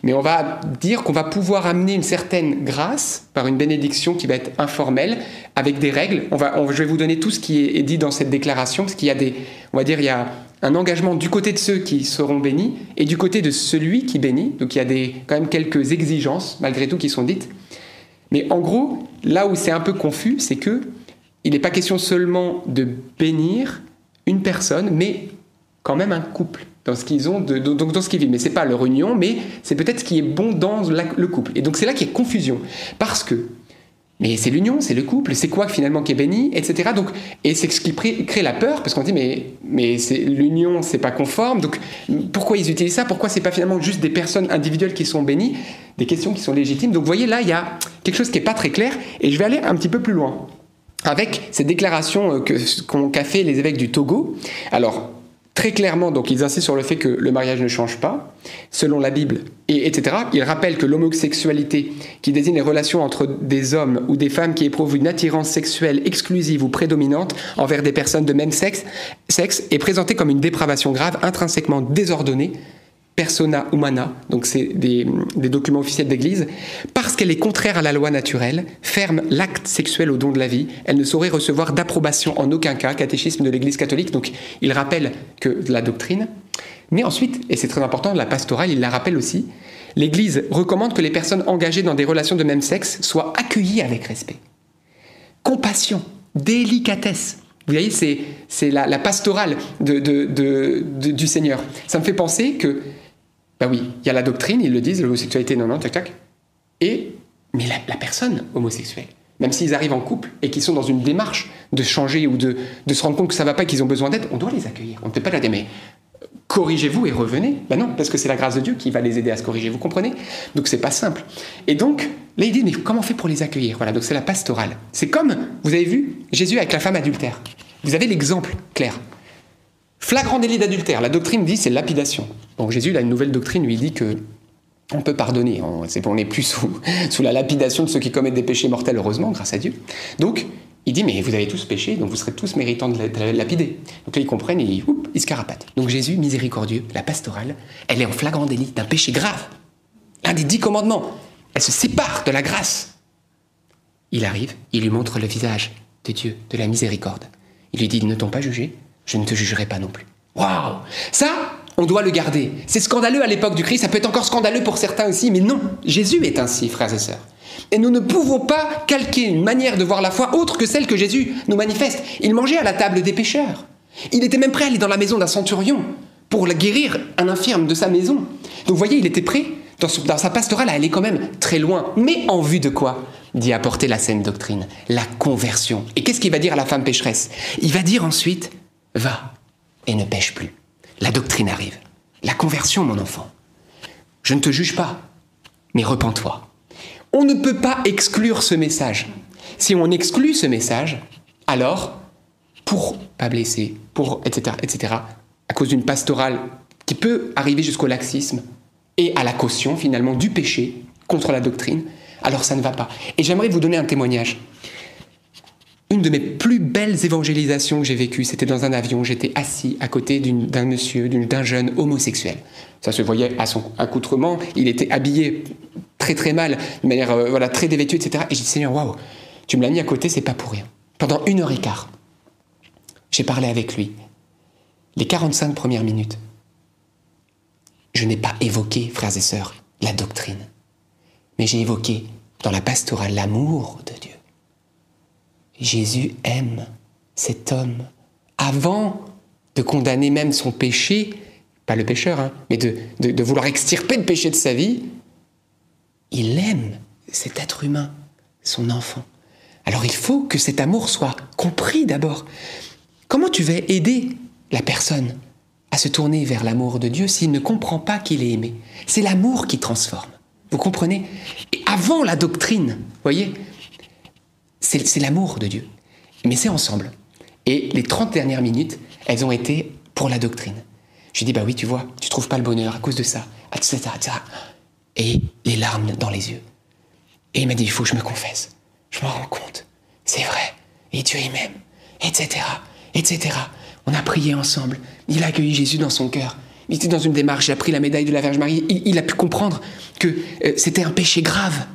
Mais on va dire qu'on va pouvoir amener une certaine grâce par une bénédiction qui va être informelle, avec des règles. On va, je vais vous donner tout ce qui est, est dit dans cette déclaration, parce qu'il y a des, on va dire, il y a un engagement du côté de ceux qui seront bénis et du côté de celui qui bénit. Donc il y a des, quand même quelques exigences, malgré tout, qui sont dites. Mais en gros, là où c'est un peu confus, c'est que il n'est pas question seulement de bénir une personne, mais quand même un couple dans ce qu'ils ont, de, donc dans ce qu'ils vivent. Mais c'est pas leur union, mais c'est peut-être ce qui est bon dans le couple. Et donc c'est là qu'il y a confusion, parce que mais c'est l'union, c'est le couple, c'est quoi finalement qui est béni, etc. Donc, et c'est ce qui crée la peur, parce qu'on dit, mais, mais l'union, c'est pas conforme, donc pourquoi ils utilisent ça? Pourquoi c'est pas finalement juste des personnes individuelles qui sont bénies? Des questions qui sont légitimes. Donc, vous voyez, là, il y a quelque chose qui n'est pas très clair, et je vais aller un petit peu plus loin. Avec ces déclarations qu'a fait les évêques du Togo. Alors, Très clairement, donc, ils insistent sur le fait que le mariage ne change pas, selon la Bible, et, etc. Ils rappellent que l'homosexualité, qui désigne les relations entre des hommes ou des femmes qui éprouvent une attirance sexuelle exclusive ou prédominante envers des personnes de même sexe, sexe est présentée comme une dépravation grave, intrinsèquement désordonnée, persona humana, donc c'est des, documents officiels d'Église, parce qu'elle est contraire à la loi naturelle, ferme l'acte sexuel au don de la vie, elle ne saurait recevoir d'approbation en aucun cas, catéchisme de l'Église catholique, donc il rappelle que la doctrine, mais ensuite, et c'est très important, la pastorale, il la rappelle aussi, l'Église recommande que les personnes engagées dans des relations de même sexe soient accueillies avec respect. Compassion, délicatesse, vous voyez, c'est la, pastorale du Seigneur. Ça me fait penser que ben oui, il y a la doctrine, ils le disent, l'homosexualité, non, non, tac, tac. Et, mais la, personne homosexuelle, même s'ils arrivent en couple et qu'ils sont dans une démarche de changer ou de, se rendre compte que ça va pas, qu'ils ont besoin d'aide, on doit les accueillir. On ne peut pas leur dire, mais corrigez-vous et revenez. Ben non, parce que c'est la grâce de Dieu qui va les aider à se corriger, vous comprenez? Donc c'est pas simple. Et donc, là, il dit, mais comment on fait pour les accueillir? Voilà, donc c'est la pastorale. C'est comme, vous avez vu, Jésus avec la femme adultère. Vous avez l'exemple clair. Flagrant délit d'adultère. La doctrine dit c'est lapidation. Donc Jésus, il a une nouvelle doctrine, lui, il dit que On peut pardonner, on n'est plus sous, sous la lapidation de ceux qui commettent des péchés mortels, heureusement, grâce à Dieu. Donc, il dit, mais vous avez tous péché, donc vous serez tous méritants de la lapider. Donc là, ils comprennent et ils, se carapatent. Donc Jésus, miséricordieux, la pastorale, elle est en flagrant délit d'un péché grave. L'un des dix commandements. Elle se sépare de la grâce. Il arrive, il lui montre le visage de Dieu, de la miséricorde. Il lui dit, ne t'ont pas jugé, je ne te jugerai pas non plus. Waouh Ça, on doit le garder. C'est scandaleux à l'époque du Christ, ça peut être encore scandaleux pour certains aussi, mais non, Jésus est ainsi, frères et sœurs. Et nous ne pouvons pas calquer une manière de voir la foi autre que celle que Jésus nous manifeste. Il mangeait à la table des pécheurs. Il était même prêt à aller dans la maison d'un centurion pour guérir un infirme de sa maison. Donc vous voyez, il était prêt dans, sa pastorale à aller quand même très loin. Mais en vue de quoi? D'y apporter la saine doctrine, la conversion. Et qu'est-ce qu'il va dire à la femme pécheresse? Il va dire ensuite, va et ne pêche plus. La doctrine arrive. La conversion, mon enfant. Je ne te juge pas, mais repens-toi. On ne peut pas exclure ce message. Si on exclut ce message, alors, pour pas blesser, pour etc., etc., à cause d'une pastorale qui peut arriver jusqu'au laxisme et à la caution finalement du péché contre la doctrine, alors ça ne va pas. Et j'aimerais vous donner un témoignage. Une de mes plus belles évangélisations que j'ai vécues, c'était dans un avion. J'étais assis à côté d'un monsieur, d'un jeune homosexuel. Ça se voyait à son accoutrement. Il était habillé très très mal, de manière euh, voilà, très dévêtue, etc. Et j'ai dit Seigneur, waouh, tu me l'as mis à côté, c'est pas pour rien. Pendant une heure et quart, j'ai parlé avec lui. Les 45 premières minutes, je n'ai pas évoqué, frères et sœurs, la doctrine, mais j'ai évoqué dans la pastorale l'amour de Dieu. Jésus aime cet homme avant de condamner même son péché, pas le pécheur, hein, mais de, vouloir extirper le péché de sa vie. Il aime cet être humain, son enfant. Alors il faut que cet amour soit compris d'abord. Comment tu vas aider la personne à se tourner vers l'amour de Dieu s'il ne comprend pas qu'il est aimé? C'est l'amour qui transforme. Vous comprenez? Et avant la doctrine, voyez, c'est l'amour de Dieu. Mais c'est ensemble. Et les 30 dernières minutes, elles ont été pour la doctrine. Je dis, bah oui, tu vois, tu trouves pas le bonheur à cause de ça, etc.. Et les larmes dans les yeux. Et il m'a dit, il faut que je me confesse. Je m'en rends compte. C'est vrai. Et Dieu, il m'aime. Etc., etc. On a prié ensemble. Il a accueilli Jésus dans son cœur. Il était dans une démarche, il a pris la médaille de la Vierge Marie. Il, a pu comprendre que euh, c'était un péché grave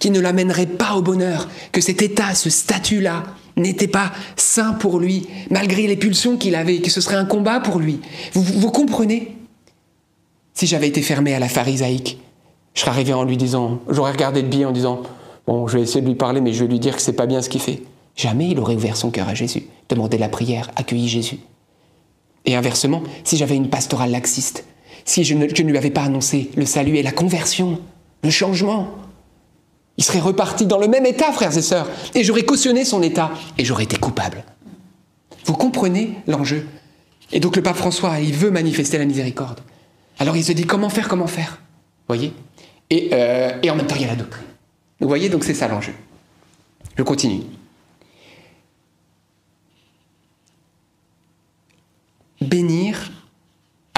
qui ne l'amènerait pas au bonheur, que cet état, ce statut-là, n'était pas sain pour lui, malgré les pulsions qu'il avait, que ce serait un combat pour lui. Vous, comprenez? Si j'avais été fermé à la pharisaïque, je serais arrivé en lui disant, j'aurais regardé le billet en disant, bon, je vais essayer de lui parler, mais je vais lui dire que c'est pas bien ce qu'il fait. Jamais il aurait ouvert son cœur à Jésus, demandé la prière, accueilli Jésus. Et inversement, si j'avais une pastorale laxiste, si je ne lui avais pas annoncé le salut et la conversion, le changement, il serait reparti dans le même état, frères et sœurs, et j'aurais cautionné son état, et j'aurais été coupable. Vous comprenez l'enjeu? Et donc le pape François, il veut manifester la miséricorde. Alors il se dit comment faire, comment faire? Voyez? Et, euh, et en même temps, il y a la doctrine. Vous voyez, donc c'est ça l'enjeu. Je continue. Bénir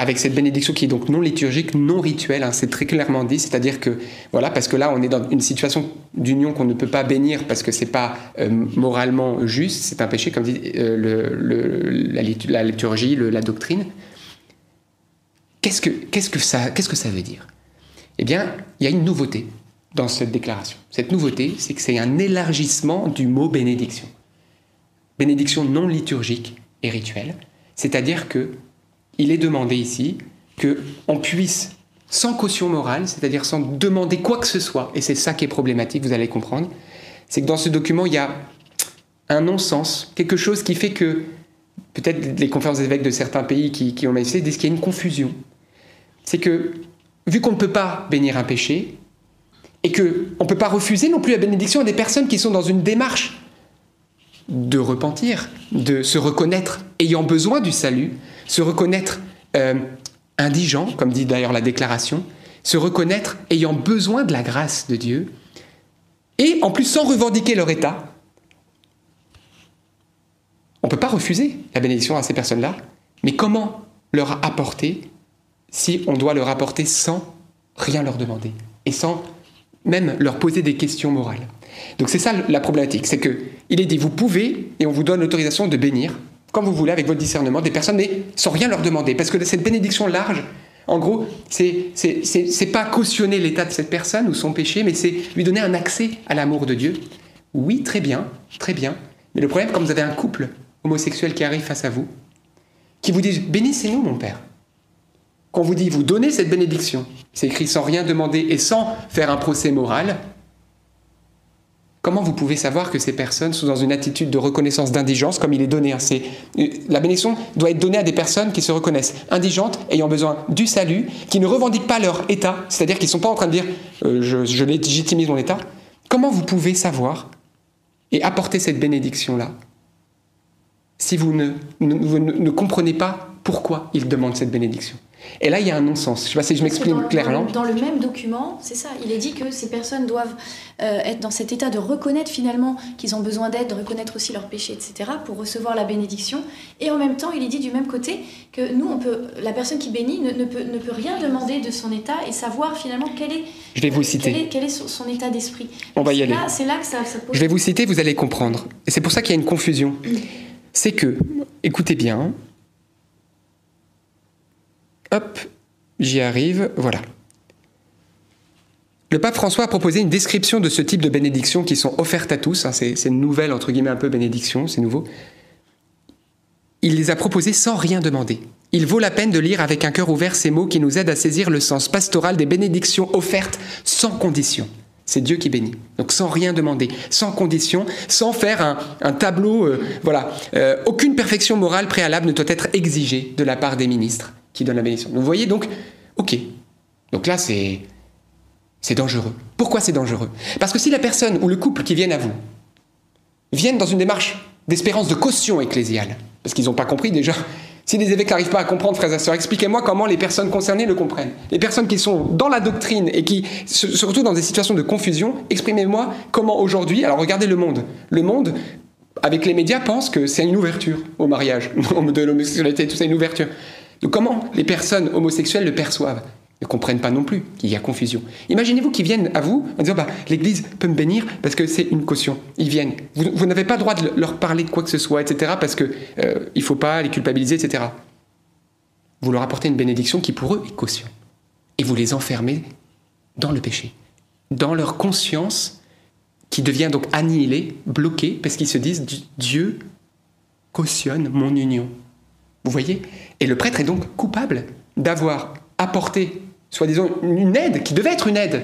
avec cette bénédiction qui est donc non liturgique, non rituelle, hein, c'est très clairement dit, c'est-à-dire que, voilà, parce que là, on est dans une situation d'union qu'on ne peut pas bénir parce que c'est pas euh, moralement juste, c'est un péché, comme dit euh, la, liturgie, la doctrine. Qu'est-ce que, qu'est-ce, que ça, qu'est-ce que ça veut dire? Eh bien, il y a une nouveauté dans cette déclaration. Cette nouveauté, c'est que c'est un élargissement du mot bénédiction. Bénédiction non liturgique et rituelle, c'est-à-dire que il est demandé ici qu'on puisse, sans caution morale, c'est-à-dire sans demander quoi que ce soit, et c'est ça qui est problématique, vous allez comprendre, c'est que dans ce document, il y a un non-sens, quelque chose qui fait que, peut-être les conférences d'évêques de certains pays qui, ont manifesté disent qu'il y a une confusion. C'est que, vu qu'on ne peut pas bénir un péché, et qu'on ne peut pas refuser non plus la bénédiction à des personnes qui sont dans une démarche de repentir, de se reconnaître ayant besoin du salut, se reconnaître euh, indigent, comme dit d'ailleurs la déclaration, se reconnaître ayant besoin de la grâce de Dieu, et en plus sans revendiquer leur état. On ne peut pas refuser la bénédiction à ces personnes-là, mais comment leur apporter si on doit leur apporter sans rien leur demander et sans même leur poser des questions morales? Donc c'est ça la problématique, c'est que il est dit vous pouvez et on vous donne l'autorisation de bénir comme vous voulez avec votre discernement des personnes mais sans rien leur demander parce que cette bénédiction large en gros, c'est pas cautionner l'état de cette personne ou son péché, mais c'est lui donner un accès à l'amour de Dieu. Oui, très bien, très bien. Mais le problème, quand vous avez un couple homosexuel qui arrive face à vous, qui vous dit bénissez-nous, mon père. Qu'on vous dit vous donnez cette bénédiction, c'est écrit sans rien demander et sans faire un procès moral, Comment vous pouvez savoir que ces personnes sont dans une attitude de reconnaissance d'indigence comme il est donné hein, La bénédiction doit être donnée à des personnes qui se reconnaissent indigentes, ayant besoin du salut, qui ne revendiquent pas leur état, c'est-à-dire qu'ils ne sont pas en train de dire euh, je, légitimise mon état. Comment vous pouvez savoir et apporter cette bénédiction-là si vous ne, ne comprenez pas pourquoi il demande cette bénédiction? Et là, il y a un non-sens. Je ne sais pas si je m'exprime clairement. Dans, le même document, c'est ça. Il est dit que ces personnes doivent euh, être dans cet état de reconnaître finalement qu'ils ont besoin d'aide, de reconnaître aussi leurs péchés, etc., pour recevoir la bénédiction. Et en même temps, il est dit du même côté que nous, on peut, la personne qui bénit ne, peut, ne peut, rien demander de son état et savoir finalement quel est, je vais vous citer. Quel est, son, état d'esprit. On va y aller. C'est là que ça, ça pose... Je vais vous citer, vous allez comprendre. Et c'est pour ça qu'il y a une confusion. c'est que, écoutez bien, Hop, j'y arrive, voilà. Le pape François a proposé une description de ce type de bénédictions qui sont offertes à tous. Hein, c'est une nouvelle, entre guillemets, un peu bénédiction, c'est nouveau. Il les a proposées sans rien demander. Il vaut la peine de lire avec un cœur ouvert ces mots qui nous aident à saisir le sens pastoral des bénédictions offertes sans condition. C'est Dieu qui bénit. Donc sans rien demander, sans condition, sans faire un, tableau. Euh, voilà. Euh, aucune perfection morale préalable ne doit être exigée de la part des ministres qui donne la bénédiction. vous voyez donc, ok. Donc là, c'est c'est dangereux. Pourquoi c'est dangereux? Parce que si la personne ou le couple qui viennent à vous viennent dans une démarche d'espérance de caution ecclésiale, parce qu'ils n'ont pas compris déjà, si les évêques n'arrivent pas à comprendre, frères et sœurs, expliquez-moi comment les personnes concernées le comprennent. Les personnes qui sont dans la doctrine et qui, surtout dans des situations de confusion, exprimez-moi comment aujourd'hui, alors regardez le monde. Le monde, avec les médias, pense que c'est une ouverture au mariage, de l'homosexualité, tout ça, une ouverture. Comment les personnes homosexuelles le perçoivent? Ne comprennent pas non plus qu'il y a confusion. Imaginez-vous qu'ils viennent à vous en disant bah, l'Église peut me bénir parce que c'est une caution. Ils viennent. Vous, n'avez pas le droit de leur parler de quoi que ce soit, etc. parce qu'il euh, ne faut pas les culpabiliser, etc. Vous leur apportez une bénédiction qui pour eux est caution. Et vous les enfermez dans le péché, dans leur conscience qui devient donc annihilée, bloquée, parce qu'ils se disent Dieu cautionne mon union. Vous voyez? Et le prêtre est donc coupable d'avoir apporté, soi-disant, une aide qui devait être une aide.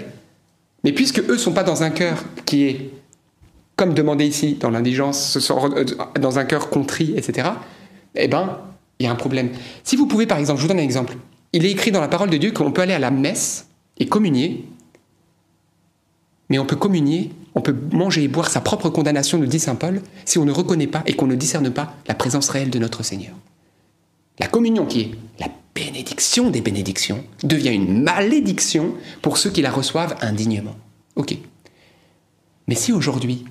Mais puisque eux ne sont pas dans un cœur qui est, comme demandé ici, dans l'indigence, dans un cœur contrit, etc., eh ben, il y a un problème. Si vous pouvez, par exemple, je vous donne un exemple. Il est écrit dans la parole de Dieu qu'on peut aller à la messe et communier, mais on peut communier, on peut manger et boire sa propre condamnation, nous dit Saint Paul, si on ne reconnaît pas et qu'on ne discerne pas la présence réelle de notre Seigneur. La communion, qui est la bénédiction des bénédictions, devient une malédiction pour ceux qui la reçoivent indignement. Ok. Mais si aujourd'hui,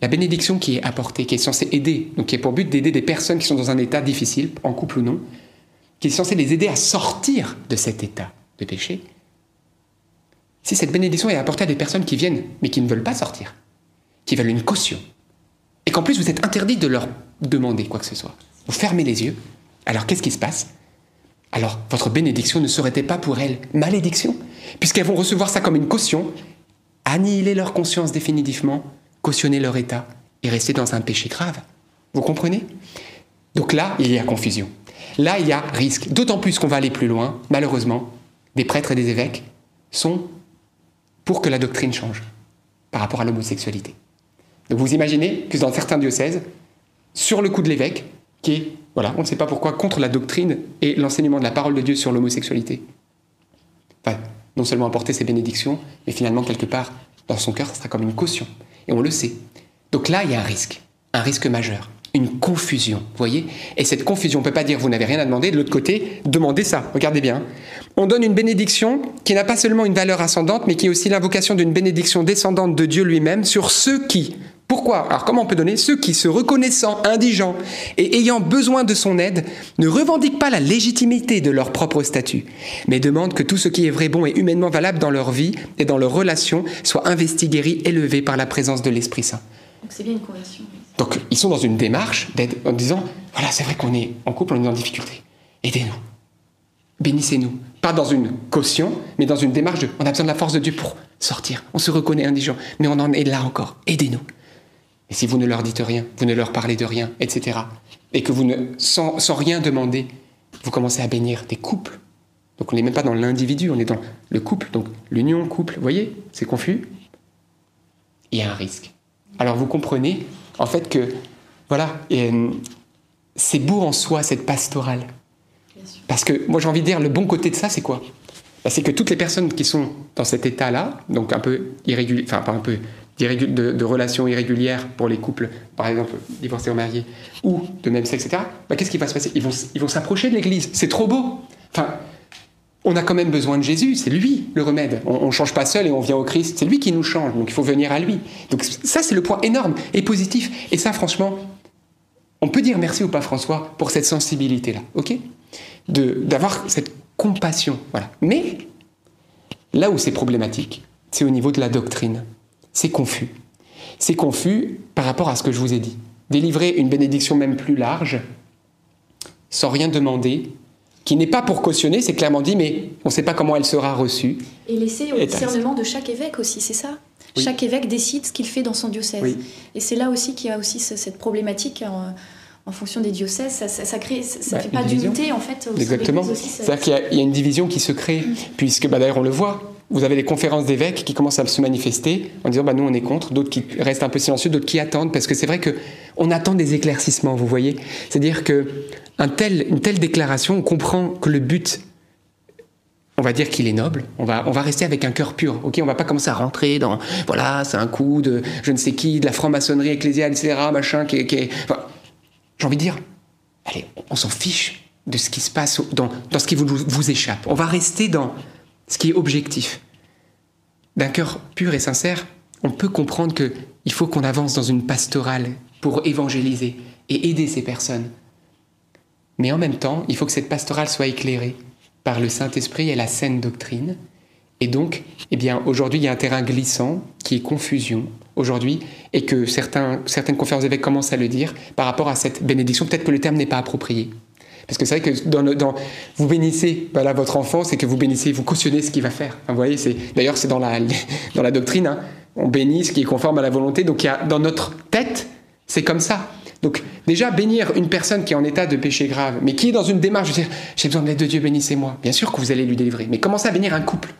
la bénédiction qui est apportée, qui est censée aider, donc qui est pour but d'aider des personnes qui sont dans un état difficile, en couple ou non, qui est censée les aider à sortir de cet état de péché, si cette bénédiction est apportée à des personnes qui viennent, mais qui ne veulent pas sortir, qui veulent une caution, et qu'en plus vous êtes interdit de leur demander quoi que ce soit, vous fermez les yeux, alors qu'est-ce qui se passe? Alors votre bénédiction ne serait pas pour elles malédiction, puisqu'elles vont recevoir ça comme une caution, annihiler leur conscience définitivement, cautionner leur état et rester dans un péché grave. Vous comprenez? Donc là, il y a confusion. Là, il y a risque. D'autant plus qu'on va aller plus loin, malheureusement, des prêtres et des évêques sont pour que la doctrine change par rapport à l'homosexualité. Donc vous imaginez que dans certains diocèses, sur le coup de l'évêque, qui est voilà, on ne sait pas pourquoi, contre la doctrine et l'enseignement de la parole de Dieu sur l'homosexualité. Enfin, non seulement apporter ses bénédictions, mais finalement, quelque part, dans son cœur, ça sera comme une caution. Et on le sait. Donc là, il y a un risque, un risque majeur, une confusion, vous voyez Et cette confusion, on ne peut pas dire vous n'avez rien à demander, de l'autre côté, demandez ça, regardez bien. On donne une bénédiction qui n'a pas seulement une valeur ascendante, mais qui est aussi l'invocation d'une bénédiction descendante de Dieu lui-même sur ceux qui, Pourquoi? Alors comment on peut donner? Ceux qui, se reconnaissant indigents et ayant besoin de son aide, ne revendiquent pas la légitimité de leur propre statut, mais demandent que tout ce qui est vrai, bon et humainement valable dans leur vie et dans leurs relations soit investi, guéri, élevé par la présence de l'Esprit Saint. Donc c'est bien une conversion. Donc ils sont dans une démarche d'aide en disant, voilà, c'est vrai qu'on est en couple, on est en difficulté. Aidez-nous. Bénissez-nous. Pas dans une caution, mais dans une démarche de, on a besoin de la force de Dieu pour sortir. On se reconnaît indigent, mais on en est là encore. Aidez-nous. Et si vous ne leur dites rien, vous ne leur parlez de rien, etc., et que vous ne, sans, sans rien demander, vous commencez à bénir des couples. Donc on n'est même pas dans l'individu, on est dans le couple, donc l'union couple. Vous voyez, c'est confus. Il y a un risque. Alors vous comprenez, en fait, que voilà, euh, c'est beau en soi cette pastorale. Parce que moi j'ai envie de dire, le bon côté de ça, c'est quoi? Bah, C'est que toutes les personnes qui sont dans cet état-là, donc un peu irrégulier, enfin pas un peu de, relations irrégulières pour les couples, par exemple divorcés ou mariés, ou de même sexe, etc., bah, qu'est-ce qui va se passer? Ils vont, ils vont s'approcher de l'Église. C'est trop beau. Enfin, on a quand même besoin de Jésus, c'est lui le remède. On ne change pas seul et on vient au Christ, c'est lui qui nous change, donc il faut venir à lui. Donc ça, c'est le point énorme et positif. Et ça, franchement, on peut dire merci au pape François pour cette sensibilité-là, ok? D'avoir cette compassion, voilà. Mais là où c'est problématique, c'est au niveau de la doctrine. C'est confus. C'est confus par rapport à ce que je vous ai dit. Délivrer une bénédiction même plus large, sans rien demander, qui n'est pas pour cautionner, c'est clairement dit, mais on ne sait pas comment elle sera reçue. Et laisser au discernement de chaque évêque aussi, c'est ça? Oui. Chaque évêque décide ce qu'il fait dans son diocèse. Oui. Et c'est là aussi qu'il y a aussi ce- cette problématique en, en fonction des diocèses. Ça, ça, ça crée, ça, ça Bah, fait pas d'unité en fait. au sein de Exactement. C'est-à-dire qu'il y a- il y, a une division qui se crée, puisque bah, d'ailleurs on le voit. Vous avez des conférences d'évêques qui commencent à se manifester en disant bah, nous on est contre, d'autres qui restent un peu silencieux, d'autres qui attendent, parce que c'est vrai que on attend des éclaircissements, vous voyez. C'est-à-dire que une telle déclaration, on comprend que le but, on va dire qu'il est noble. On va, on va rester avec un cœur pur. Ok, on va pas commencer à rentrer dans voilà, c'est un coup de je ne sais qui, de la franc-maçonnerie ecclésiale, etc. Machin, qui, qui j'ai envie de dire, allez, on s'en fiche de ce qui se passe dans, dans ce qui vous, vous échappe. On va rester dans ce qui est objectif. D'un cœur pur et sincère, on peut comprendre que il faut qu'on avance dans une pastorale pour évangéliser et aider ces personnes. Mais en même temps, il faut que cette pastorale soit éclairée par le Saint-Esprit et la saine doctrine. Et donc, eh bien, aujourd'hui, il y a un terrain glissant qui est confusion aujourd'hui, et que certains, certaines conférences d'évêques commencent à le dire par rapport à cette bénédiction. Peut-être que le terme n'est pas approprié. Parce que c'est vrai que vous bénissez votre enfant, c'est que vous bénissez, vous cautionnez ce qu'il va faire. Vous voyez, d'ailleurs, c'est dans la, doctrine. hein. On bénit ce qui est conforme à la volonté. Donc, dans notre tête, c'est comme ça. Donc, déjà, bénir une personne qui est en état de péché grave, mais qui est dans une démarche de dire J'ai besoin de l'aide de Dieu, bénissez-moi. Bien sûr que vous allez lui délivrer. Mais commencez à bénir un couple,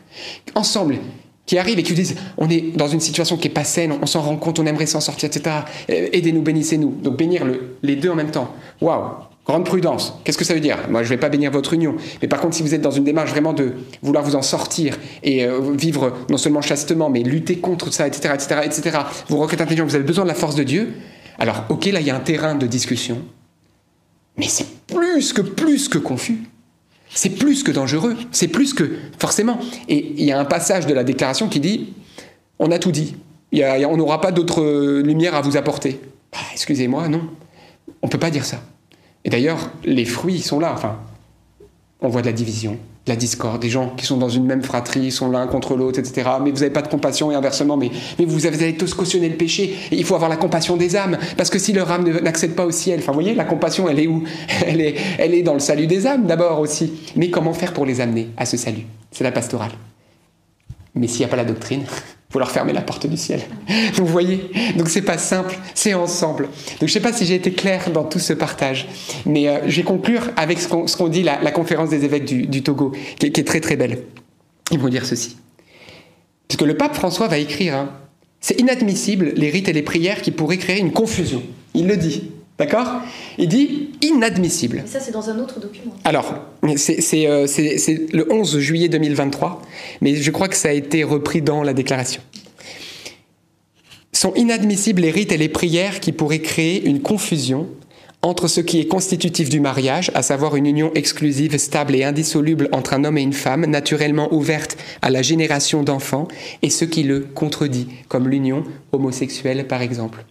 ensemble, qui arrive et qui vous disent On est dans une situation qui n'est pas saine, on s'en rend compte, on aimerait s'en sortir, etc. Aidez-nous, bénissez-nous. Donc, bénir le- les deux en même temps. Waouh Grande prudence. Qu'est-ce que ça veut dire? Moi, je ne vais pas bénir votre union. Mais par contre, si vous êtes dans une démarche vraiment de vouloir vous en sortir et euh, vivre non seulement chastement, mais lutter contre ça, etc., etc., etc., vous requêtez intelligent, vous avez besoin de la force de Dieu, alors, ok, là, il y a un terrain de discussion, mais c'est plus que plus que confus. C'est plus que dangereux. C'est plus que forcément. Et il y a un passage de la déclaration qui dit on a tout dit. On n'aura pas d'autre euh, lumière à vous apporter. Bah, Excusez-moi, non. On peut pas dire ça. Et d'ailleurs, les fruits sont là. Enfin, on voit de la division, de la discorde, des gens qui sont dans une même fratrie, sont l'un contre l'autre, etc. Mais vous n'avez pas de compassion et inversement, mais, mais vous avez, tous cautionné le péché. Il faut avoir la compassion des âmes, parce que si leur âme n'accède pas au ciel, enfin vous voyez, la compassion, elle est où? Elle est dans le salut des âmes d'abord aussi. Mais comment faire pour les amener à ce salut? C'est la pastorale. Mais s'il n'y a pas la doctrine, faut leur fermer la porte du ciel. Vous voyez, donc c'est pas simple, c'est ensemble. Donc je sais pas si j'ai été clair dans tout ce partage, mais euh, je vais conclure avec ce qu'on dit la, la conférence des évêques du, Togo, qui est, qui est très très belle. Ils vont dire ceci. Parce que le pape François va écrire, hein, c'est inadmissible les rites et les prières qui pourraient créer une confusion. Il le dit, d'accord? Il dit inadmissible. Mais ça, c'est dans un autre document. Alors, c'est euh, c'est le 11 juillet 2023, mais je crois que ça a été repris dans la déclaration. Sont inadmissibles les rites et les prières qui pourraient créer une confusion entre ce qui est constitutif du mariage, à savoir une union exclusive, stable et indissoluble entre un homme et une femme, naturellement ouverte à la génération d'enfants, et ce qui le contredit, comme l'union homosexuelle par exemple.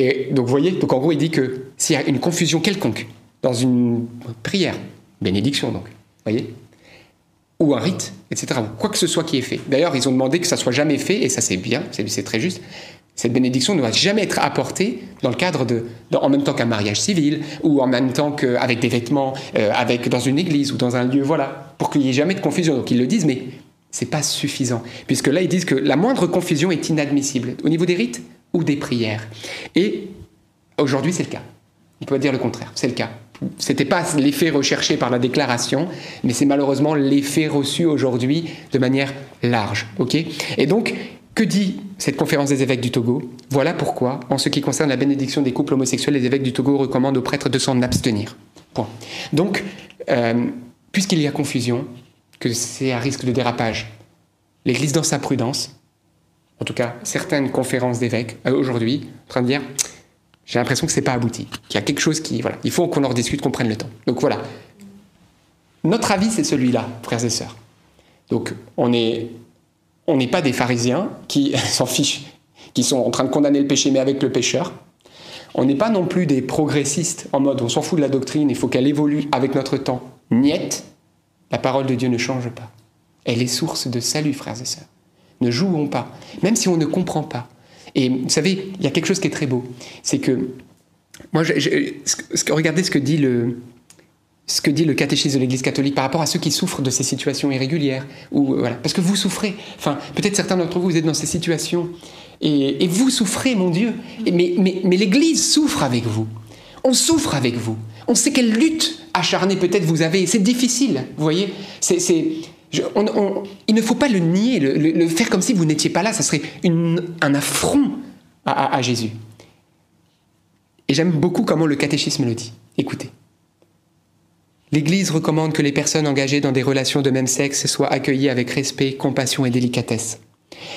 Et donc vous voyez, donc en gros il dit que s'il y a une confusion quelconque dans une prière, bénédiction donc, voyez, ou un rite, etc., quoi que ce soit qui est fait. D'ailleurs, ils ont demandé que ça soit jamais fait, et ça c'est bien, c'est très juste. Cette bénédiction ne doit jamais être apportée dans le cadre de, en même temps qu'un mariage civil, ou en même temps qu'avec des vêtements, euh, avec dans une église ou dans un lieu, voilà, pour qu'il n'y ait jamais de confusion. Donc ils le disent, mais c'est pas suffisant, puisque là ils disent que la moindre confusion est inadmissible au niveau des rites ou des prières. Et aujourd'hui c'est le cas. On peut dire le contraire, c'est le cas. C'était pas l'effet recherché par la déclaration, mais c'est malheureusement l'effet reçu aujourd'hui de manière large. Et donc, que dit cette conférence des évêques du Togo? Voilà pourquoi, en ce qui concerne la bénédiction des couples homosexuels, les évêques du Togo recommandent aux prêtres de s'en abstenir. Point. Donc, euh, puisqu'il y a confusion, que c'est à risque de dérapage, l'Église dans sa prudence, en tout cas certaines conférences d'évêques euh, aujourd'hui, en train de dire j'ai l'impression que c'est pas abouti, qu'il y a quelque chose qui. Voilà, il faut qu'on en discute, qu'on prenne le temps. Donc voilà. Notre avis, c'est celui-là, frères et sœurs. Donc on n'est on n'est pas des pharisiens qui s'en fichent, qui sont en train de condamner le péché, mais avec le pécheur. On n'est pas non plus des progressistes en mode on s'en fout de la doctrine, il faut qu'elle évolue avec notre temps. Niet, la parole de Dieu ne change pas. Elle est source de salut, frères et sœurs. Ne jouons pas, même si on ne comprend pas. Et vous savez, il y a quelque chose qui est très beau. C'est que, moi, regardez ce que dit le, ce que dit le catéchisme de l'Église catholique par rapport à ceux qui souffrent de ces situations irrégulières. Ou, voilà, parce que vous souffrez. Enfin, peut-être certains d'entre vous, vous êtes dans ces situations. Et, vous souffrez, mon Dieu. mais, mais, mais l'Église souffre avec vous. On souffre avec vous. On sait quelle lutte acharnée peut-être vous avez. C'est difficile, vous voyez. C'est il ne faut pas le nier, le, faire comme si vous n'étiez pas là, ça serait un affront à, Jésus. Et j'aime beaucoup comment le catéchisme le dit. Écoutez. L'Église recommande que les personnes engagées dans des relations de même sexe soient accueillies avec respect, compassion et délicatesse.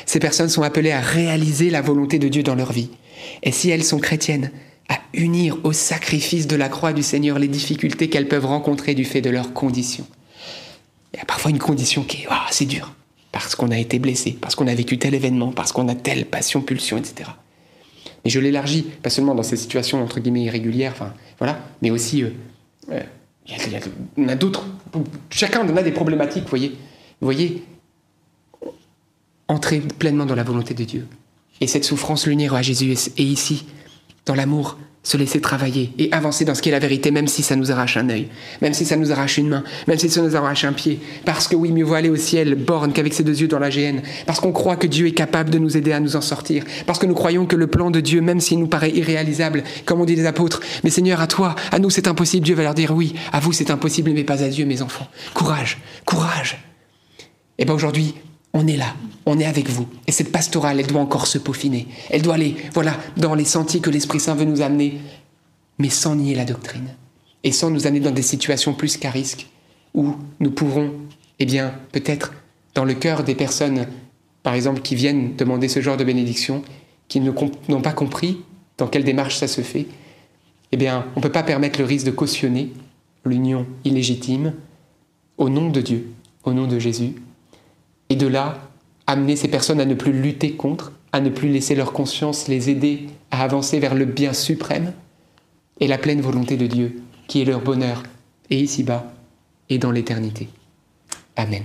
Ces personnes sont appelées à réaliser la volonté de Dieu dans leur vie. Et si elles sont chrétiennes, à unir au sacrifice de la croix du Seigneur les difficultés qu'elles peuvent rencontrer du fait de leurs conditions. Il y a parfois une condition qui est ah, c'est dur, parce qu'on a été blessé, parce qu'on a vécu tel événement, parce qu'on a telle passion, pulsion, etc. Mais je l'élargis, pas seulement dans ces situations entre guillemets irrégulières, voilà, mais aussi euh, euh, y, a, on a d'autres. Chacun en a des problématiques, vous voyez. Vous voyez, entrer pleinement dans la volonté de Dieu. Et cette souffrance, l'unir à Jésus est ici, dans l'amour, se laisser travailler et avancer dans ce qui est la vérité, même si ça nous arrache un œil, même si ça nous arrache une main, même si ça nous arrache un pied. Parce que oui, mieux vaut aller au ciel, borne qu'avec ses deux yeux dans la géhenne. Parce qu'on croit que Dieu est capable de nous aider à nous en sortir. Parce que nous croyons que le plan de Dieu, même s'il nous paraît irréalisable, comme on dit les apôtres, mais Seigneur, à toi, à nous c'est impossible, Dieu va leur dire oui, à vous c'est impossible, mais pas à Dieu, mes enfants. Courage, courage. Et bien aujourd'hui, on est là, on est avec vous. Et cette pastorale, elle doit encore se peaufiner. Elle doit aller, voilà, dans les sentiers que l'Esprit Saint veut nous amener, mais sans nier la doctrine. Et sans nous amener dans des situations plus qu'à risque, où nous pourrons, eh bien, peut-être, dans le cœur des personnes, par exemple, qui viennent demander ce genre de bénédiction, qui n'ont pas compris dans quelle démarche ça se fait, eh bien, on ne peut pas permettre le risque de cautionner l'union illégitime au nom de Dieu, au nom de Jésus, et de là, amener ces personnes à ne plus lutter contre, à ne plus laisser leur conscience les aider à avancer vers le bien suprême et la pleine volonté de Dieu, qui est leur bonheur, et ici-bas, et dans l'éternité. Amen.